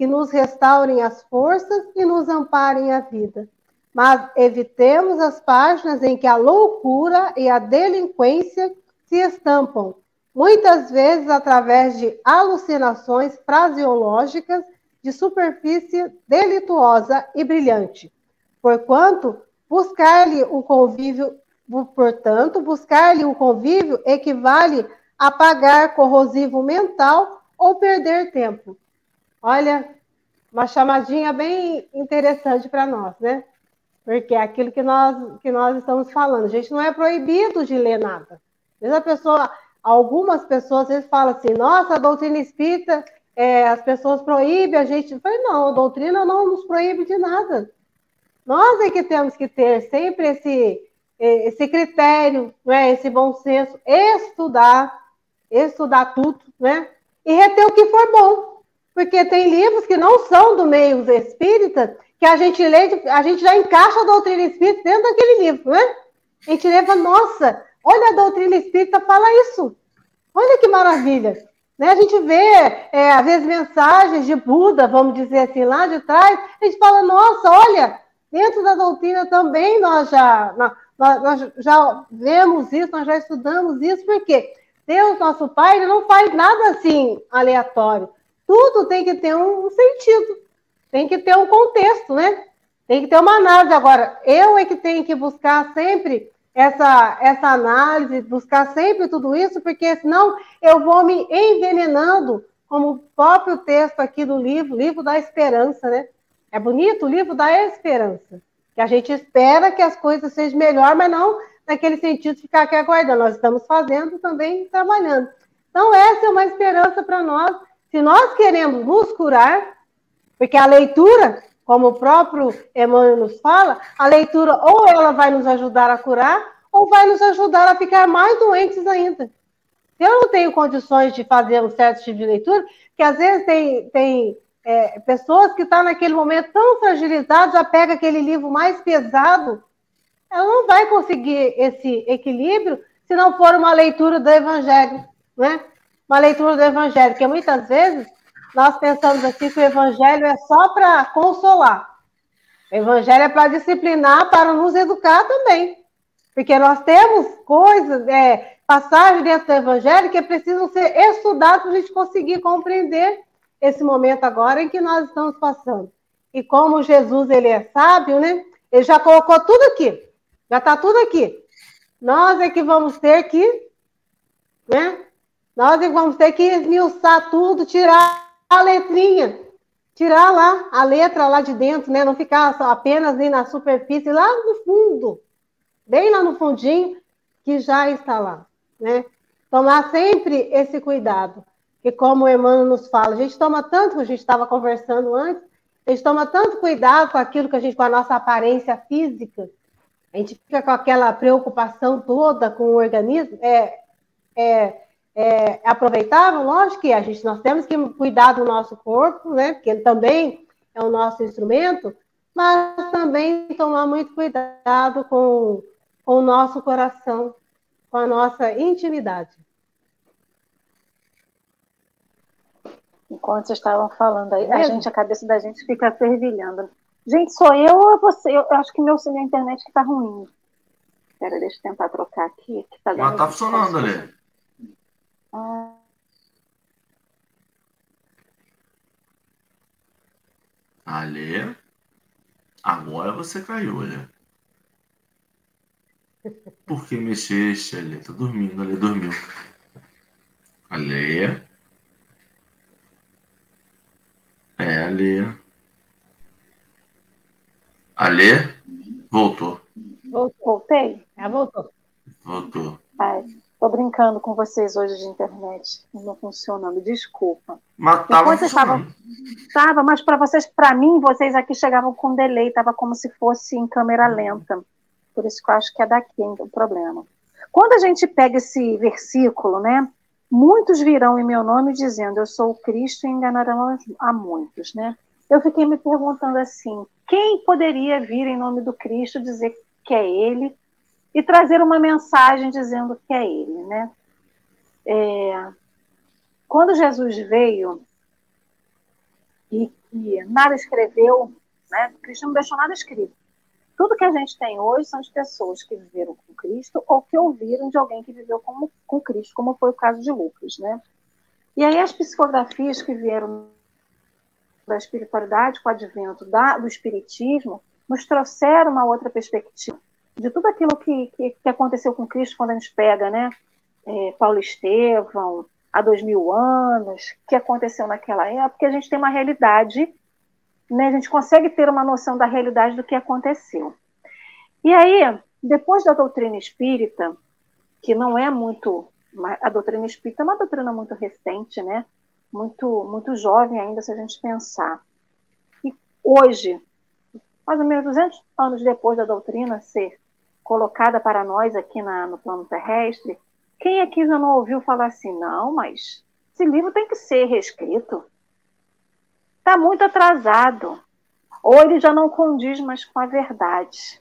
Speaker 3: que nos restaurem as forças e nos amparem a vida. Mas evitemos as páginas em que a loucura e a delinquência se estampam, muitas vezes através de alucinações fraseológicas de superfície delituosa e brilhante. Porquanto, buscar-lhe o convívio, portanto, buscar-lhe o convívio equivale a pagar corrosivo mental ou perder tempo. Olha, uma chamadinha bem interessante para nós, né? Porque é aquilo que nós, que nós estamos falando. A gente não é proibido de ler nada. Às a pessoa, algumas pessoas às vezes falam assim, nossa, a doutrina espírita, é, as pessoas proíbem a gente. Eu falei, não, a doutrina não nos proíbe de nada. Nós é que temos que ter sempre esse, esse critério, né, esse bom senso, estudar, estudar tudo, né? E reter o que for bom. Porque tem livros que não são do meio espírita, que a gente lê, a gente já encaixa a doutrina espírita dentro daquele livro, né? A gente leva, nossa, olha a doutrina espírita fala isso. Olha que maravilha. Né? A gente vê, é, às vezes, mensagens de Buda, vamos dizer assim, lá de trás, a gente fala, nossa, olha, dentro da doutrina também nós já, nós, nós já vemos isso, nós já estudamos isso, porque Deus, nosso Pai, ele não faz nada assim aleatório. Tudo tem que ter um sentido, tem que ter um contexto, né? Tem que ter uma análise. Agora, eu é que tenho que buscar sempre essa, essa análise, buscar sempre tudo isso, porque senão eu vou me envenenando, como o próprio texto aqui do livro, livro da esperança, né? É bonito o livro da esperança, que a gente espera que as coisas sejam melhor, mas não naquele sentido ficar aqui aguardando. Nós estamos fazendo também trabalhando. Então, essa é uma esperança para nós. Se nós queremos nos curar, porque a leitura como o próprio Emmanuel nos fala, a leitura ou ela vai nos ajudar a curar, ou vai nos ajudar a ficar mais doentes ainda. Eu não tenho condições de fazer um certo tipo de leitura, que às vezes tem, tem é, pessoas que estão tá naquele momento tão fragilizadas, já pega aquele livro mais pesado, ela não vai conseguir esse equilíbrio se não for uma leitura do Evangelho, né? Uma leitura do Evangelho, que muitas vezes nós pensamos assim que o evangelho é só para consolar. O evangelho é para disciplinar, para nos educar também. Porque nós temos coisas, é, passagens dentro do evangelho que precisam ser estudadas para a gente conseguir compreender esse momento agora em que nós estamos passando. E como Jesus ele é sábio, né? Ele já colocou tudo aqui. Já está tudo aqui. Nós é que vamos ter que, né? Nós vamos ter que esmiuçar tudo, tirar a letrinha, tirar lá a letra lá de dentro, né? Não ficar só apenas ali na superfície, lá no fundo, bem lá no fundinho, que já está lá, né? Tomar sempre esse cuidado, que como o Emmanuel nos fala, a gente toma tanto, a gente estava conversando antes, a gente toma tanto cuidado com aquilo que a gente, com a nossa aparência física, a gente fica com aquela preocupação toda com o organismo, é, é é, aproveitável, lógico que a gente, nós temos que cuidar do nosso corpo, né? Porque ele também é o nosso instrumento, mas também tomar muito cuidado com, com o nosso coração, com a nossa intimidade.
Speaker 1: Enquanto vocês estavam falando aí, a gente, a cabeça da gente fica fervilhando. Gente, sou eu ou você? Eu, acho que meu, minha internet que tá ruim. Espera, deixa eu tentar trocar aqui. Que
Speaker 2: tá Mas tá funcionando ali.
Speaker 1: Ah.
Speaker 2: Ale, agora você caiu, Ale. Por que mexeste, Ale? Tá dormindo, Ale dormiu. Ale. É, Ale. Ale, voltou.
Speaker 1: Voltei?
Speaker 3: Ah, voltou.
Speaker 2: Voltou.
Speaker 1: Ai. Tô brincando com vocês hoje de internet, não funcionando, desculpa.
Speaker 2: Mas tava funcionando.
Speaker 1: Tava, mas para vocês, para mim, vocês aqui chegavam com delay, tava como se fosse em câmera lenta. Por isso que eu acho que é daqui o problema. Quando a gente pega esse versículo, né? Muitos virão em meu nome dizendo, eu sou o Cristo e enganarão a muitos, né? Eu fiquei me perguntando assim, quem poderia vir em nome do Cristo dizer que é ele e trazer uma mensagem dizendo que é ele, né? é, quando Jesus veio e, e nada escreveu, né, Cristo não deixou nada escrito. Tudo que a gente tem hoje são de pessoas que viveram com Cristo ou que ouviram de alguém que viveu com, com Cristo, como foi o caso de Lucas, né? E aí as psicografias que vieram da espiritualidade com o advento da, do espiritismo nos trouxeram uma outra perspectiva de tudo aquilo que, que, que aconteceu com Cristo quando a gente pega, né? É, Paulo Estevão, há dois mil anos, que aconteceu naquela época, a gente tem uma realidade, né? A gente consegue ter uma noção da realidade do que aconteceu. E aí, depois da doutrina espírita, que não é muito a doutrina espírita é uma doutrina muito recente, né? Muito, muito jovem ainda, se a gente pensar. E hoje, mais ou menos 200 anos depois da doutrina ser colocada para nós aqui na, no plano terrestre, quem aqui já não ouviu falar assim, não, mas esse livro tem que ser reescrito? Está muito atrasado. Ou ele já não condiz mais com a verdade.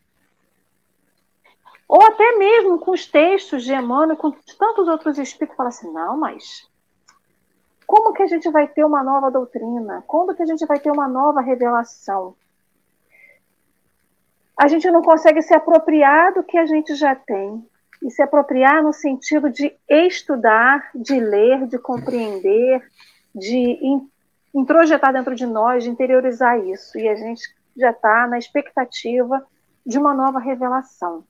Speaker 1: Ou até mesmo com os textos de Emmanuel, com tantos outros espíritos, fala assim, não, mas como que a gente vai ter uma nova doutrina? Quando que a gente vai ter uma nova revelação? A gente não consegue se apropriar do que a gente já tem. E se apropriar no sentido de estudar, de ler, de compreender, de introjetar dentro de nós, de interiorizar isso. E a gente já está na expectativa de uma nova revelação.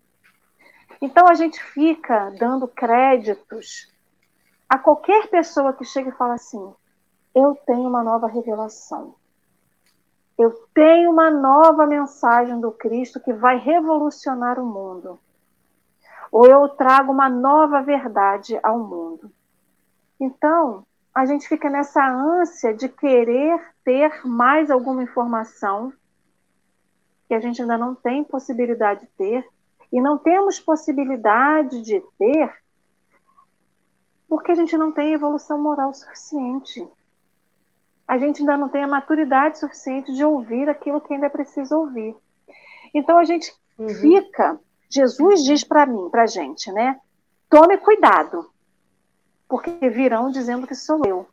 Speaker 1: Então a gente fica dando créditos a qualquer pessoa que chega e fala assim: eu tenho uma nova revelação. Eu tenho uma nova mensagem do Cristo que vai revolucionar o mundo. Ou eu trago uma nova verdade ao mundo. Então, a gente fica nessa ânsia de querer ter mais alguma informação que a gente ainda não tem possibilidade de ter, e não temos possibilidade de ter porque a gente não tem evolução moral suficiente. A gente ainda não tem a maturidade suficiente de ouvir aquilo que ainda é preciso ouvir. Então a gente uhum. fica. Jesus diz para mim, para a gente, né? Tome cuidado, porque virão dizendo que sou eu.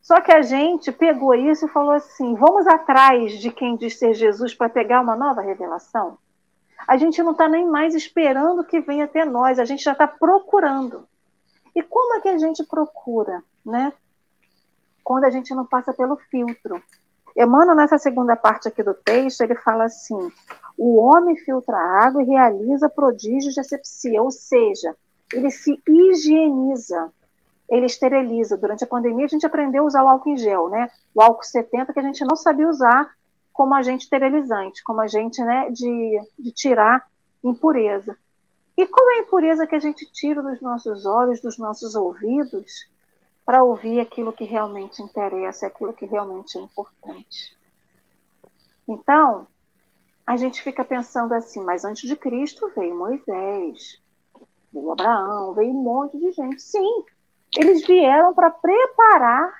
Speaker 1: Só que a gente pegou isso e falou assim: vamos atrás de quem diz ser Jesus para pegar uma nova revelação? a gente não está nem mais esperando que venha até nós, a gente já está procurando. E como é que a gente procura, né? Quando a gente não passa pelo filtro. Emmanuel, nessa segunda parte aqui do texto, ele fala assim: o homem filtra água e realiza prodígios de asepsia, ou seja, ele se higieniza, ele esteriliza. Durante a pandemia, a gente aprendeu a usar o álcool em gel, né? O álcool 70 que a gente não sabia usar como agente esterilizante, como agente né, de, de tirar impureza. E qual é a impureza que a gente tira dos nossos olhos, dos nossos ouvidos, para ouvir aquilo que realmente interessa, aquilo que realmente é importante? Então, a gente fica pensando assim, mas antes de Cristo veio Moisés, veio Abraão, veio um monte de gente. Sim, eles vieram para preparar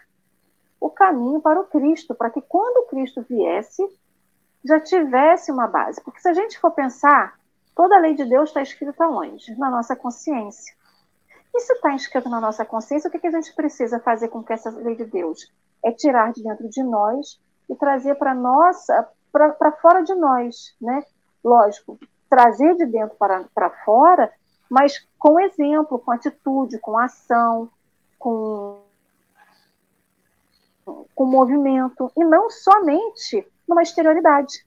Speaker 1: o caminho para o Cristo, para que quando Cristo viesse, já tivesse uma base. Porque se a gente for pensar, toda a lei de Deus está escrita onde? Na nossa consciência. Se está escrito na nossa consciência, o que, que a gente precisa fazer com que essa lei de Deus? É tirar de dentro de nós e trazer para nossa, para fora de nós, né? Lógico, trazer de dentro para, para fora, mas com exemplo, com atitude, com ação, com com movimento, e não somente numa exterioridade.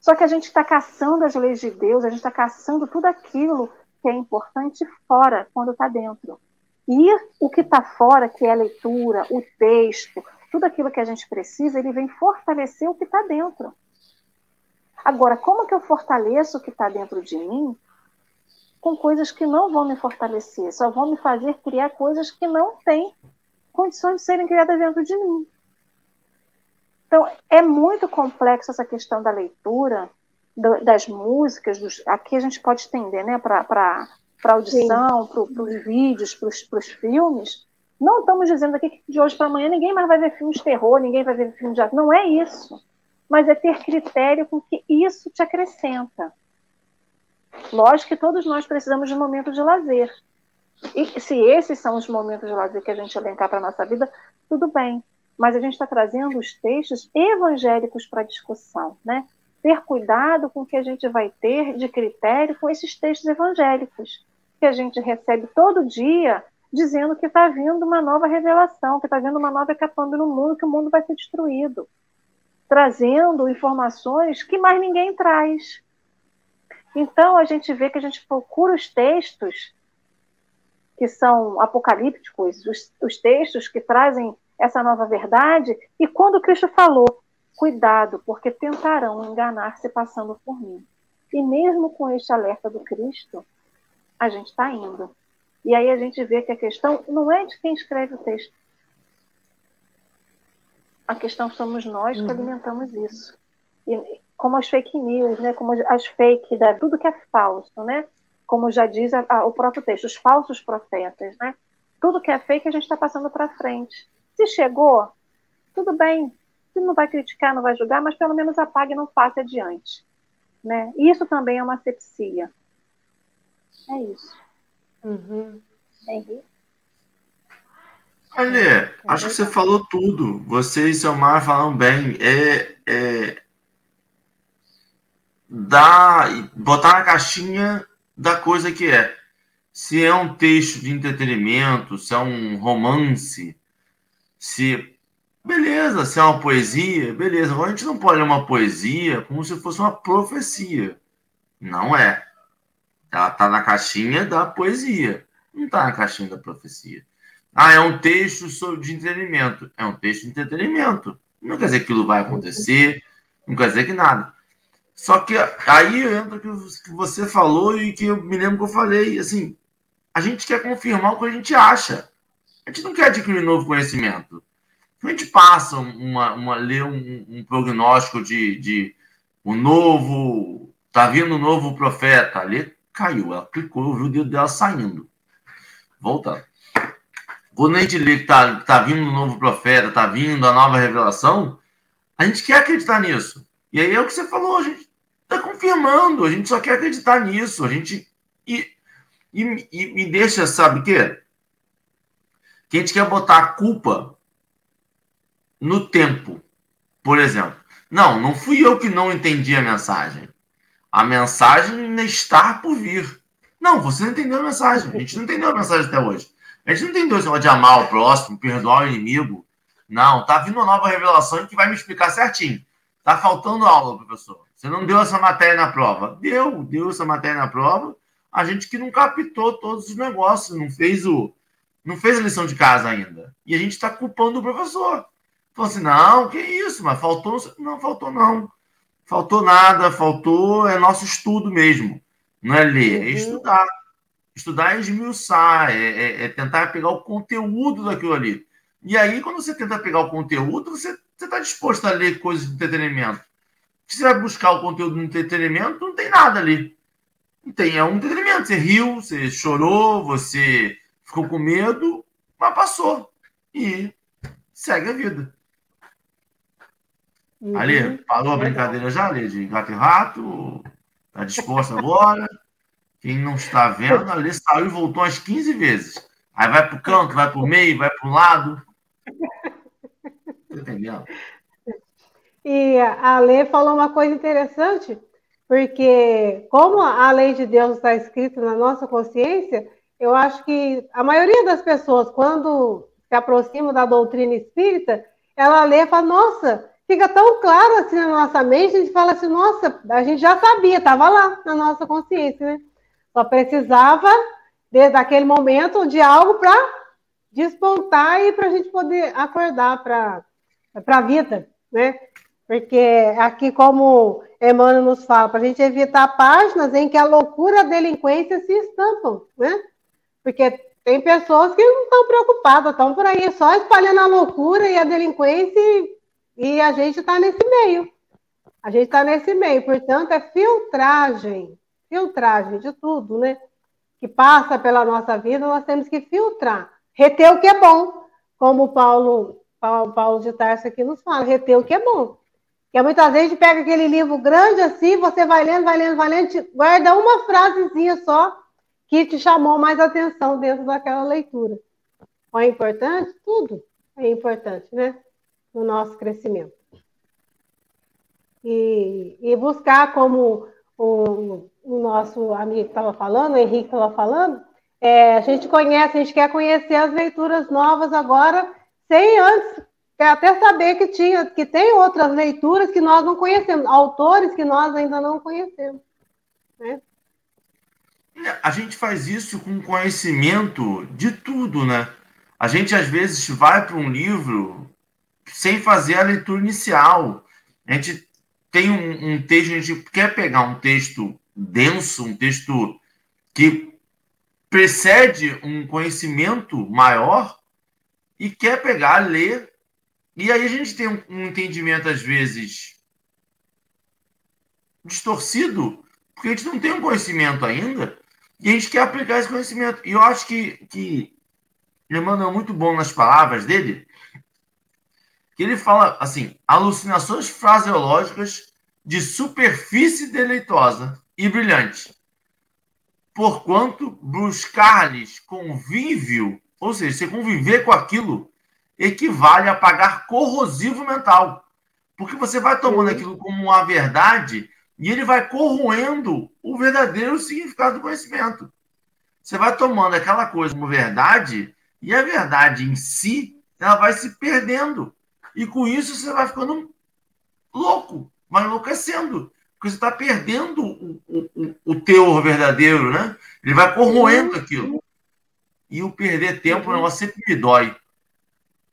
Speaker 1: Só que a gente está caçando as leis de Deus, a gente está caçando tudo aquilo que é importante fora, quando está dentro. E o que está fora, que é a leitura, o texto, tudo aquilo que a gente precisa, ele vem fortalecer o que está dentro. Agora, como que eu fortaleço o que está dentro de mim com coisas que não vão me fortalecer, só vão me fazer criar coisas que não têm condições de serem criadas dentro de mim. Então, é muito complexo essa questão da leitura, das músicas, dos, aqui a gente pode estender né, para audição, para os vídeos, para os filmes. Não estamos dizendo aqui que de hoje para amanhã ninguém mais vai ver filmes de terror, ninguém vai ver filmes de arte. Não é isso. Mas é ter critério com que isso te acrescenta. Lógico que todos nós precisamos de um momento de lazer. E se esses são os momentos de lazer que a gente elencar para a nossa vida, tudo bem. Mas a gente está trazendo os textos evangélicos para discussão, né? Ter cuidado com o que a gente vai ter de critério com esses textos evangélicos, que a gente recebe todo dia dizendo que está vindo uma nova revelação, que está vindo uma nova hecatombe no mundo, que o mundo vai ser destruído. Trazendo informações que mais ninguém traz. Então, a gente vê que a gente procura os textos que são apocalípticos, os, os textos que trazem essa nova verdade, e quando Cristo falou, cuidado, porque tentarão enganar-se passando por mim. E mesmo com este alerta do Cristo, a gente está indo. E aí a gente vê que a questão não é de quem escreve o texto. A questão somos nós que uhum. alimentamos isso. E, como as fake news, né? como as fake, da, tudo que é falso, né? como já diz a, a, o próprio texto, os falsos profetas, né? Tudo que é fake a gente está passando para frente. Se chegou, tudo bem. Se não vai criticar, não vai julgar, mas pelo menos apague e não passe adiante. Né? Isso também é uma asepsia. É isso. Uhum.
Speaker 2: Henrique? Olha, acho que você falou tudo. Você e seu Mar falaram bem. É, é, dar, botar na caixinha da coisa que é. Se é um texto de entretenimento, se é um romance, se. Beleza, se é uma poesia, beleza. Agora a gente não pode ler uma poesia como se fosse uma profecia. Não é. Ela está na caixinha da poesia, não está na caixinha da profecia. Ah, é um texto sobre de entretenimento. É um texto de entretenimento. Não quer dizer que aquilo vai acontecer, não quer dizer que nada. Só que aí entra o que você falou e que eu me lembro que eu falei, assim, a gente quer confirmar o que a gente acha. A gente não quer adquirir novo conhecimento. A gente passa uma, uma lê um, um prognóstico de, de o novo, tá vindo um novo profeta, ali caiu, ela clicou, viu o dedo dela saindo. Voltando. Quando a gente lê que tá, tá vindo um novo profeta, tá vindo a nova revelação, a gente quer acreditar nisso. E aí é o que você falou, a gente está confirmando, a gente só quer acreditar nisso, a gente. E, e, e me deixa, sabe o quê? Que a gente quer botar a culpa no tempo, por exemplo. Não, não fui eu que não entendi a mensagem. A mensagem está por vir. Não, você não entendeu a mensagem. A gente não entendeu a mensagem até hoje. A gente não entendeu esse de amar o próximo, perdoar o inimigo. Não, tá vindo uma nova revelação que vai me explicar certinho. Tá faltando aula, professor. Você não deu essa matéria na prova. Deu, deu essa matéria na prova. A gente que não captou todos os negócios, não fez o, não fez a lição de casa ainda. E a gente está culpando o professor. Falou assim, não, que isso, mas faltou. Não, faltou não. Faltou nada, faltou é nosso estudo mesmo. Não é ler, é uhum. estudar. Estudar é esmiuçar, é, é, é tentar pegar o conteúdo daquilo ali. E aí, quando você tenta pegar o conteúdo, você está disposto a ler coisas de entretenimento? Se você vai buscar o conteúdo do entretenimento, não tem nada ali. Não tem, é um entretenimento. Você riu, você chorou, você ficou com medo, mas passou. E segue a vida. Uhum. Ali, parou a brincadeira já, ali, de gato e rato? Está disposto agora? Quem não está vendo, ali saiu e voltou umas 15 vezes. Aí vai para o canto, vai para o meio, vai para o lado
Speaker 3: entendendo? E a lei falou uma coisa interessante, porque como a lei de Deus está escrita na nossa consciência, eu acho que a maioria das pessoas, quando se aproximam da doutrina espírita, ela lê e fala, nossa, fica tão claro assim na nossa mente, a gente fala assim, nossa, a gente já sabia, estava lá na nossa consciência, né? Só precisava, desde aquele momento, de algo para despontar e para a gente poder acordar para para a vida, né? Porque aqui, como Emmanuel nos fala, para a gente evitar páginas em que a loucura e a delinquência se estampam, né? Porque tem pessoas que não estão preocupadas, estão por aí só espalhando a loucura e a delinquência e, e a gente está nesse meio. A gente está nesse meio, portanto, é filtragem, filtragem de tudo, né? Que passa pela nossa vida, nós temos que filtrar, reter o que é bom, como Paulo Paulo, Paulo de Tarso aqui nos fala, reter o que é bom. Porque muitas vezes a gente pega aquele livro grande assim, você vai lendo, vai lendo, vai lendo, guarda uma frasezinha só, que te chamou mais atenção dentro daquela leitura. É importante? Tudo é importante, né? No nosso crescimento. E, e buscar, como o, o nosso amigo estava falando, o Henrique estava falando, é, a gente conhece, a gente quer conhecer as leituras novas agora, sem antes até saber que tinha, que tem outras leituras que nós não conhecemos, autores que nós ainda não conhecemos. Né?
Speaker 2: É, a gente faz isso com conhecimento de tudo, né? A gente às vezes vai para um livro sem fazer a leitura inicial. A gente tem um, um texto, a gente quer pegar um texto denso, um texto que precede um conhecimento maior e quer pegar, ler, e aí a gente tem um, um entendimento, às vezes, distorcido, porque a gente não tem um conhecimento ainda, e a gente quer aplicar esse conhecimento. E eu acho que, que Emmanuel é muito bom nas palavras dele, que ele fala assim: alucinações fraseológicas de superfície deleitosa e brilhante porquanto buscar-lhes convívio, ou seja, você conviver com aquilo, equivale a pagar corrosivo mental. Porque você vai tomando aquilo como uma verdade e ele vai corroendo o verdadeiro significado do conhecimento. Você vai tomando aquela coisa como verdade e a verdade em si, ela vai se perdendo. E com isso você vai ficando louco, vai enlouquecendo. Porque você está perdendo o, o, o teor verdadeiro, né? Ele vai corroendo uhum. aquilo. E o perder tempo, o negócio sempre me dói.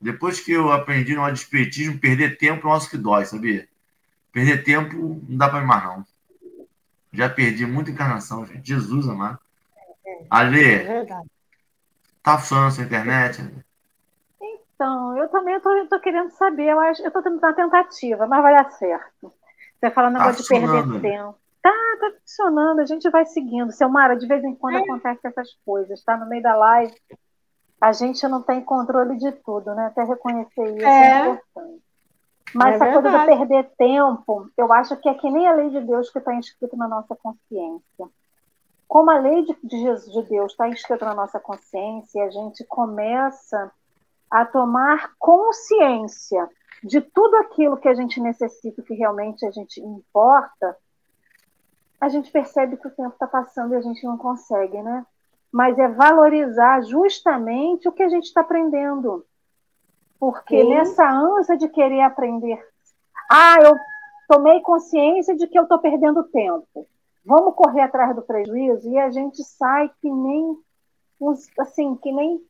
Speaker 2: Depois que eu aprendi no despetismo, perder tempo é um negócio que dói, sabia? Perder tempo não dá para mais, não. Já perdi muita encarnação, gente. Jesus amado. Ale, é tá funcionando essa internet?
Speaker 1: Então, eu também estou querendo saber. Eu estou tendo uma tentativa, mas vai dar certo. Você fala tá negócio de perder tempo. Tá, tá funcionando, a gente vai seguindo. Seu Mara, de vez em quando é. acontece essas coisas, tá? No meio da live, a gente não tem controle de tudo, né? Até reconhecer isso é, é importante. Mas é essa verdade. coisa de perder tempo, eu acho que é que nem a lei de Deus que está inscrita na nossa consciência. Como a lei de, de, Jesus, de Deus está inscrita na nossa consciência, a gente começa a tomar consciência de tudo aquilo que a gente necessita, que realmente a gente importa, a gente percebe que o tempo está passando e a gente não consegue, né? Mas é valorizar justamente o que a gente está aprendendo. Porque Sim. nessa ânsia de querer aprender, ah, eu tomei consciência de que eu estou perdendo tempo. Vamos correr atrás do prejuízo e a gente sai que nem assim, que nem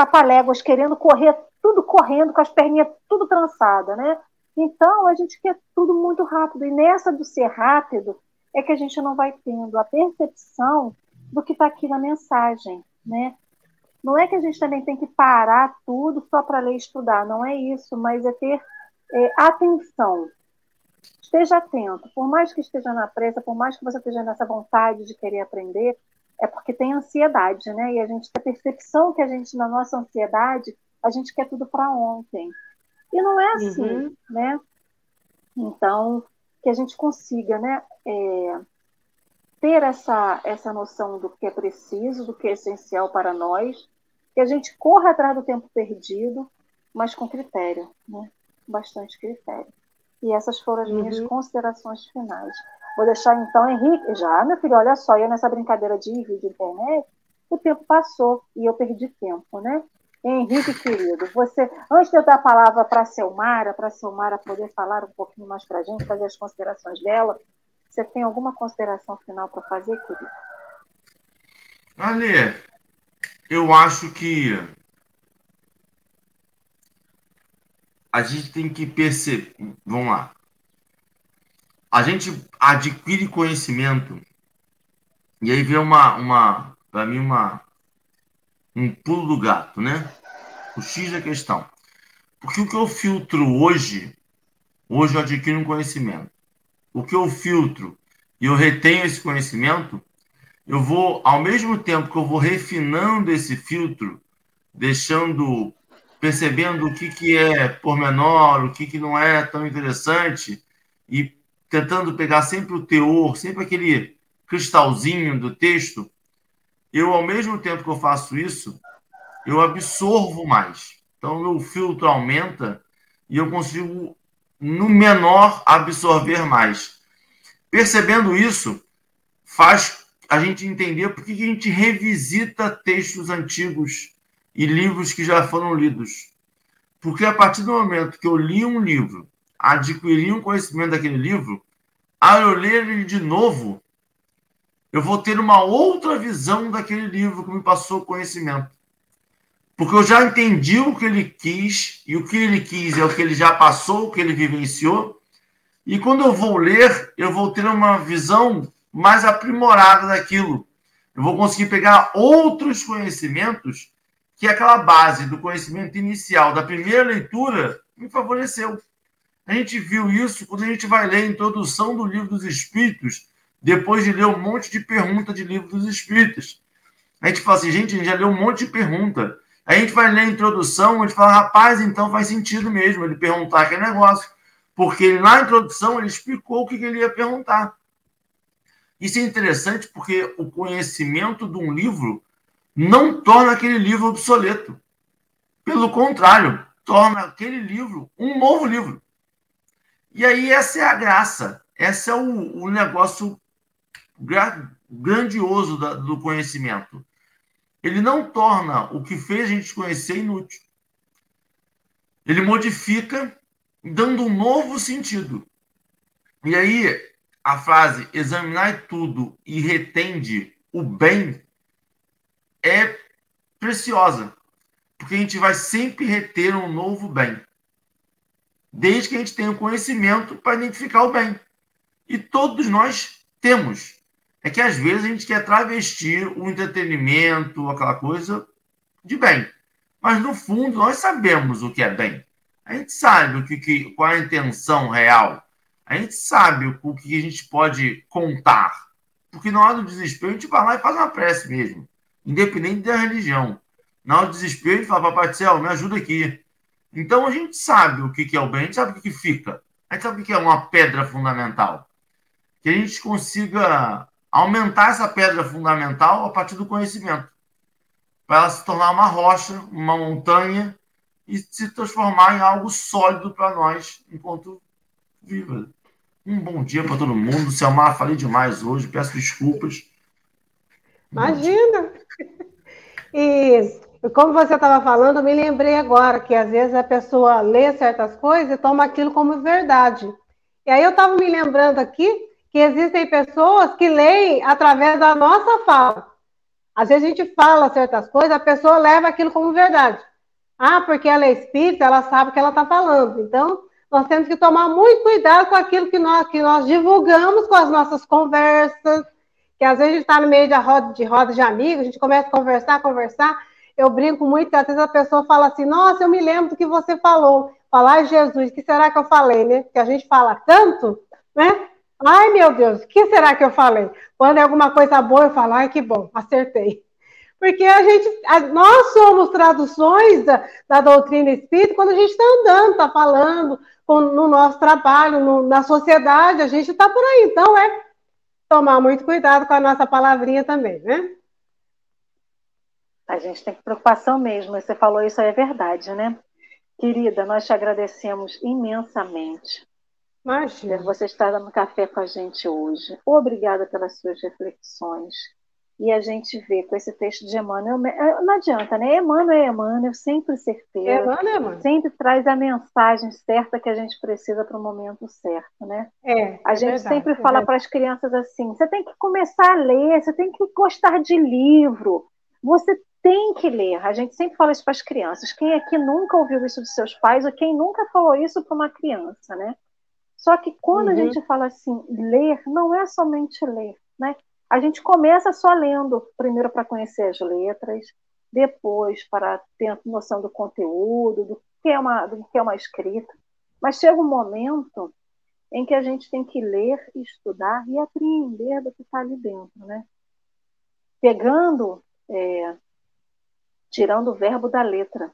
Speaker 1: papaléguas querendo correr tudo correndo, com as perninhas tudo trançadas, né? Então, a gente quer tudo muito rápido. E nessa do ser rápido, é que a gente não vai tendo a percepção do que está aqui na mensagem, né? Não é que a gente também tem que parar tudo só para ler e estudar, não é isso, mas é ter é, atenção. Esteja atento, por mais que esteja na pressa, por mais que você esteja nessa vontade de querer aprender, é porque tem ansiedade, né? E a gente tem a percepção que a gente, na nossa ansiedade, a gente quer tudo para ontem. E não é assim, uhum. né? Então, que a gente consiga, né, é, ter essa, essa noção do que é preciso, do que é essencial para nós, que a gente corra atrás do tempo perdido, mas com critério, né? Bastante critério. E essas foram as minhas uhum. considerações finais. Vou deixar então, Henrique, já, meu filho, olha só, eu nessa brincadeira de vídeo de internet, o tempo passou e eu perdi tempo, né? Henrique, querido, você, antes de eu dar a palavra para a Selmara, para a Selmara poder falar um pouquinho mais para a gente, fazer as considerações dela, você tem alguma consideração final para fazer, querido?
Speaker 2: Ale, eu acho que a gente tem que perceber. Vamos lá. A gente adquire conhecimento e aí vem uma, uma para mim, uma, um pulo do gato, né? O X da questão. Porque o que eu filtro hoje, hoje eu adquiro um conhecimento. O que eu filtro e eu retenho esse conhecimento, eu vou, ao mesmo tempo que eu vou refinando esse filtro, deixando, percebendo o que, que é pormenor, o que, que não é tão interessante, e tentando pegar sempre o teor, sempre aquele cristalzinho do texto, eu, ao mesmo tempo que eu faço isso, eu absorvo mais. Então, meu filtro aumenta e eu consigo, no menor, absorver mais. Percebendo isso, faz a gente entender por que a gente revisita textos antigos e livros que já foram lidos. Porque a partir do momento que eu li um livro, adquiri um conhecimento daquele livro, ao eu ler ele de novo, eu vou ter uma outra visão daquele livro que me passou conhecimento. Porque eu já entendi o que ele quis, e o que ele quis é o que ele já passou, o que ele vivenciou. E quando eu vou ler, eu vou ter uma visão mais aprimorada daquilo. Eu vou conseguir pegar outros conhecimentos que aquela base do conhecimento inicial da primeira leitura me favoreceu. A gente viu isso quando a gente vai ler a introdução do livro dos Espíritos, depois de ler um monte de pergunta de livro dos Espíritos. A gente fala assim, gente, a gente já leu um monte de pergunta. A gente vai ler a introdução, a gente fala, rapaz, então faz sentido mesmo ele perguntar aquele negócio. Porque na introdução ele explicou o que ele ia perguntar. Isso é interessante porque o conhecimento de um livro não torna aquele livro obsoleto. Pelo contrário, torna aquele livro um novo livro. E aí essa é a graça, esse é o, o negócio grandioso da, do conhecimento ele não torna o que fez a gente conhecer inútil. Ele modifica, dando um novo sentido. E aí, a frase examinar tudo e retende o bem é preciosa, porque a gente vai sempre reter um novo bem, desde que a gente tenha o conhecimento para identificar o bem. E todos nós temos é que às vezes a gente quer travestir o entretenimento, aquela coisa, de bem. Mas no fundo nós sabemos o que é bem. A gente sabe o que, que qual é a intenção real. A gente sabe o que a gente pode contar. Porque na hora do desespero a gente vai lá e faz uma prece mesmo, independente da religião. Na hora do desespero a gente fala, Papai do céu, me ajuda aqui. Então a gente sabe o que é o bem, a gente sabe o que fica. A gente sabe o que é uma pedra fundamental. Que a gente consiga aumentar essa pedra fundamental a partir do conhecimento, para ela se tornar uma rocha, uma montanha e se transformar em algo sólido para nós enquanto viva. Um bom dia para todo mundo. Selmar, falei demais hoje, peço desculpas.
Speaker 3: Imagina! [LAUGHS] E como você estava falando, eu me lembrei agora que às vezes a pessoa lê certas coisas e toma aquilo como verdade. E aí eu estava me lembrando aqui que existem pessoas que leem através da nossa fala. Às vezes a gente fala certas coisas, a pessoa leva aquilo como verdade. Ah, porque ela é espírita, ela sabe o que ela está falando. Então, nós temos que tomar muito cuidado com aquilo que nós, que nós divulgamos com as nossas conversas, que às vezes a gente está no meio de roda, de roda de amigos, a gente começa a conversar, conversar. Eu brinco muito, às vezes a pessoa fala assim, nossa, eu me lembro do que você falou. Falar, Jesus, o que será que eu falei, né? Porque a gente fala tanto, né? Ai, meu Deus, o que será que eu falei? Quando é alguma coisa boa, eu falo, ai, que bom, acertei. Porque a gente, a, nós somos traduções da, da, doutrina espírita quando a gente está andando, está falando, com, no nosso trabalho, no, na sociedade, a gente está por aí. Então, é tomar muito cuidado com a nossa palavrinha também, né?
Speaker 1: A gente tem preocupação mesmo, você falou isso, é verdade, né? Querida, nós te agradecemos imensamente
Speaker 3: Imagina.
Speaker 1: Você estar no café com a gente hoje. Obrigada pelas suas reflexões. E a gente vê com esse texto de Emmanuel, é, não adianta, né? Emmanuel é Emmanuel, sempre certeiro.
Speaker 3: Emmanuel é Emmanuel.
Speaker 1: Sempre traz a mensagem certa que a gente precisa para o momento certo, né?
Speaker 3: É,
Speaker 1: a
Speaker 3: é
Speaker 1: gente
Speaker 3: verdade,
Speaker 1: sempre
Speaker 3: é
Speaker 1: fala para as crianças assim: você tem que começar a ler, você tem que gostar de livro, você tem que ler. A gente sempre fala isso para as crianças. Quem aqui nunca ouviu isso dos seus pais ou quem nunca falou isso para uma criança, né? Só que quando uhum. a gente fala assim, ler, não é somente ler, né? A gente começa só lendo, primeiro para conhecer as letras, depois para ter noção do conteúdo, do que é uma, do que é uma escrita. Mas chega um momento em que a gente tem que ler, estudar e apreender do que está ali dentro, né? Pegando, é, tirando o verbo da letra,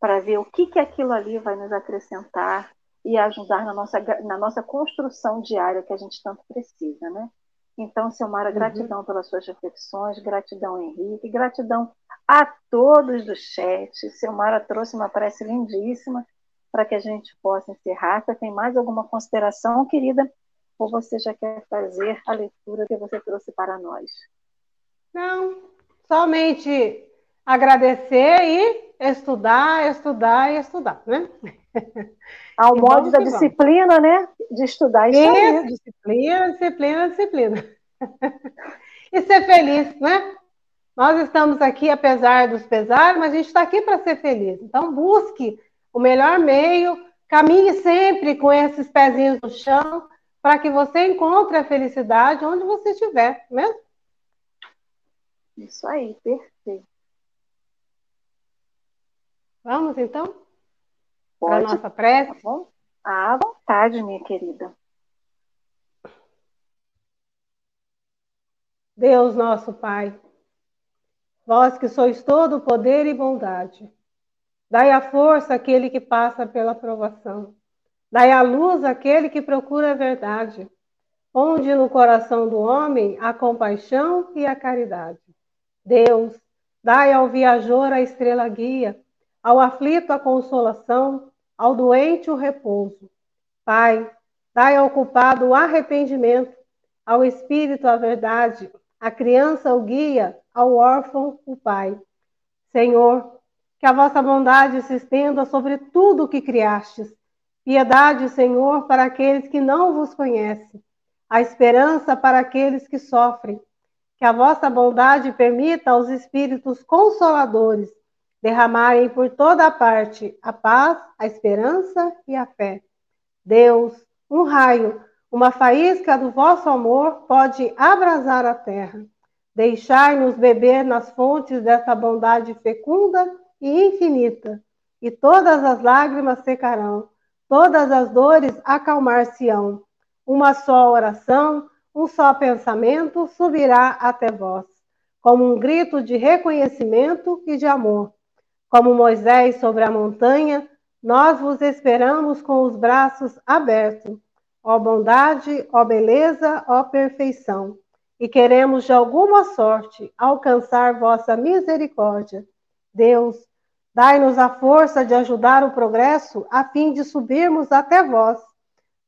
Speaker 1: para ver o que, que aquilo ali vai nos acrescentar, e ajudar na nossa, na nossa construção diária que a gente tanto precisa, né? Então, Silmara, uhum. gratidão pelas suas reflexões, gratidão, Henrique, gratidão a todos do chat. Silmara trouxe uma prece lindíssima para que a gente possa encerrar. Você tem mais alguma consideração, querida? Ou você já quer fazer a leitura que você trouxe para nós?
Speaker 3: Não, somente agradecer e estudar, estudar e estudar, né? [LAUGHS]
Speaker 1: Ao e modo da disciplina, né? De estudar e
Speaker 3: estudar. Disciplina, disciplina, disciplina. [LAUGHS] e ser feliz, né? Nós estamos aqui, apesar dos pesares, mas a gente está aqui para ser feliz. Então, busque o melhor meio, caminhe sempre com esses pezinhos no chão, para que você encontre a felicidade onde você estiver, mesmo? Né?
Speaker 1: Isso aí, perfeito.
Speaker 3: Vamos então? Para a nossa prece? Tá
Speaker 1: bom? À vontade, minha querida.
Speaker 3: Deus nosso Pai, vós que sois todo poder e bondade, dai a força àquele que passa pela provação, dai a luz àquele que procura a verdade, onde no coração do homem a compaixão e a caridade. Deus, dai ao viajor a estrela guia, ao aflito a consolação, ao doente o repouso. Pai, dai ao culpado o arrependimento, ao espírito a verdade, à criança o guia, ao órfão o pai. Senhor, que a vossa bondade se estenda sobre tudo o que criastes. Piedade, Senhor, para aqueles que não vos conhecem. A esperança para aqueles que sofrem. Que a vossa bondade permita aos espíritos consoladores derramarem por toda a parte a paz, a esperança e a fé. Deus, um raio, uma faísca do vosso amor pode abrasar a terra. Deixai-nos beber nas fontes dessa bondade fecunda e infinita, e todas as lágrimas secarão, todas as dores acalmar-se-ão. Uma só oração, um só pensamento subirá até vós, como um grito de reconhecimento e de amor. Como Moisés sobre a montanha, nós vos esperamos com os braços abertos. Ó bondade, ó beleza, ó perfeição. E queremos de alguma sorte alcançar vossa misericórdia. Deus, dai-nos a força de ajudar o progresso a fim de subirmos até vós.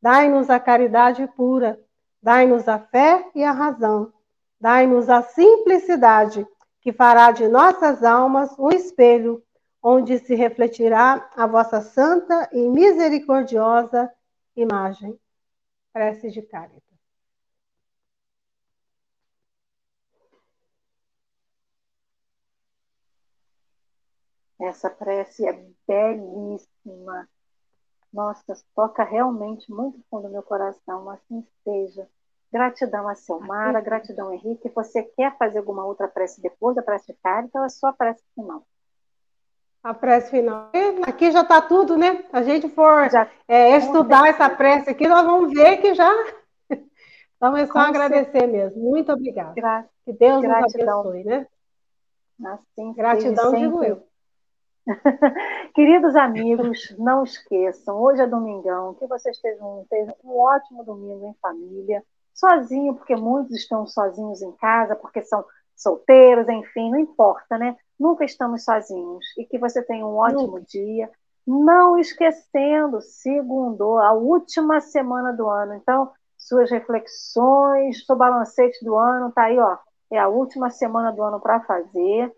Speaker 3: Dai-nos a caridade pura, dai-nos a fé e a razão. Dai-nos a simplicidade que fará de nossas almas um espelho onde se refletirá a vossa santa e misericordiosa imagem. Prece de Caritas.
Speaker 1: Essa prece é belíssima. Nossa, toca realmente muito fundo no meu coração. Assim seja. Gratidão a Selmara, gratidão, Henrique. Você quer fazer alguma outra prece depois da prece de Caritas ou é só a prece final?
Speaker 3: A prece final. Aqui já está tudo, né? A gente for é, estudar essa prece aqui, nós vamos ver que já. [LAUGHS] Então é só Com agradecer certeza. mesmo. Muito obrigada. Gra que Deus gratidão. nos abençoe, né?
Speaker 1: Assim, Gratidão, digo eu. [LAUGHS] Queridos amigos, não esqueçam, hoje é domingão, que vocês tenham, tenham um ótimo domingo em família, sozinho, porque muitos estão sozinhos em casa, porque são solteiros, enfim, não importa, né? Nunca estamos sozinhos. E que você tenha um ótimo dia. Não esquecendo, segundo, a última semana do ano. Então, suas reflexões, seu balancete do ano, tá aí, ó. É a última semana do ano para fazer.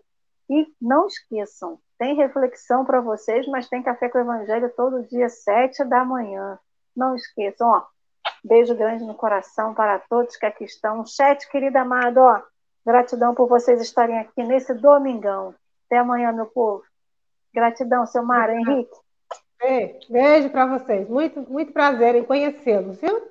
Speaker 1: E não esqueçam, tem reflexão para vocês, mas tem café com o Evangelho todo dia, sete da manhã. Não esqueçam, ó. Beijo grande no coração para todos que aqui estão. Chat, querido amado, ó. Gratidão por vocês estarem aqui nesse domingão. Até amanhã, meu povo. Gratidão, seu Mara, Henrique.
Speaker 3: Beijo para vocês. Muito, muito prazer em conhecê-los, viu?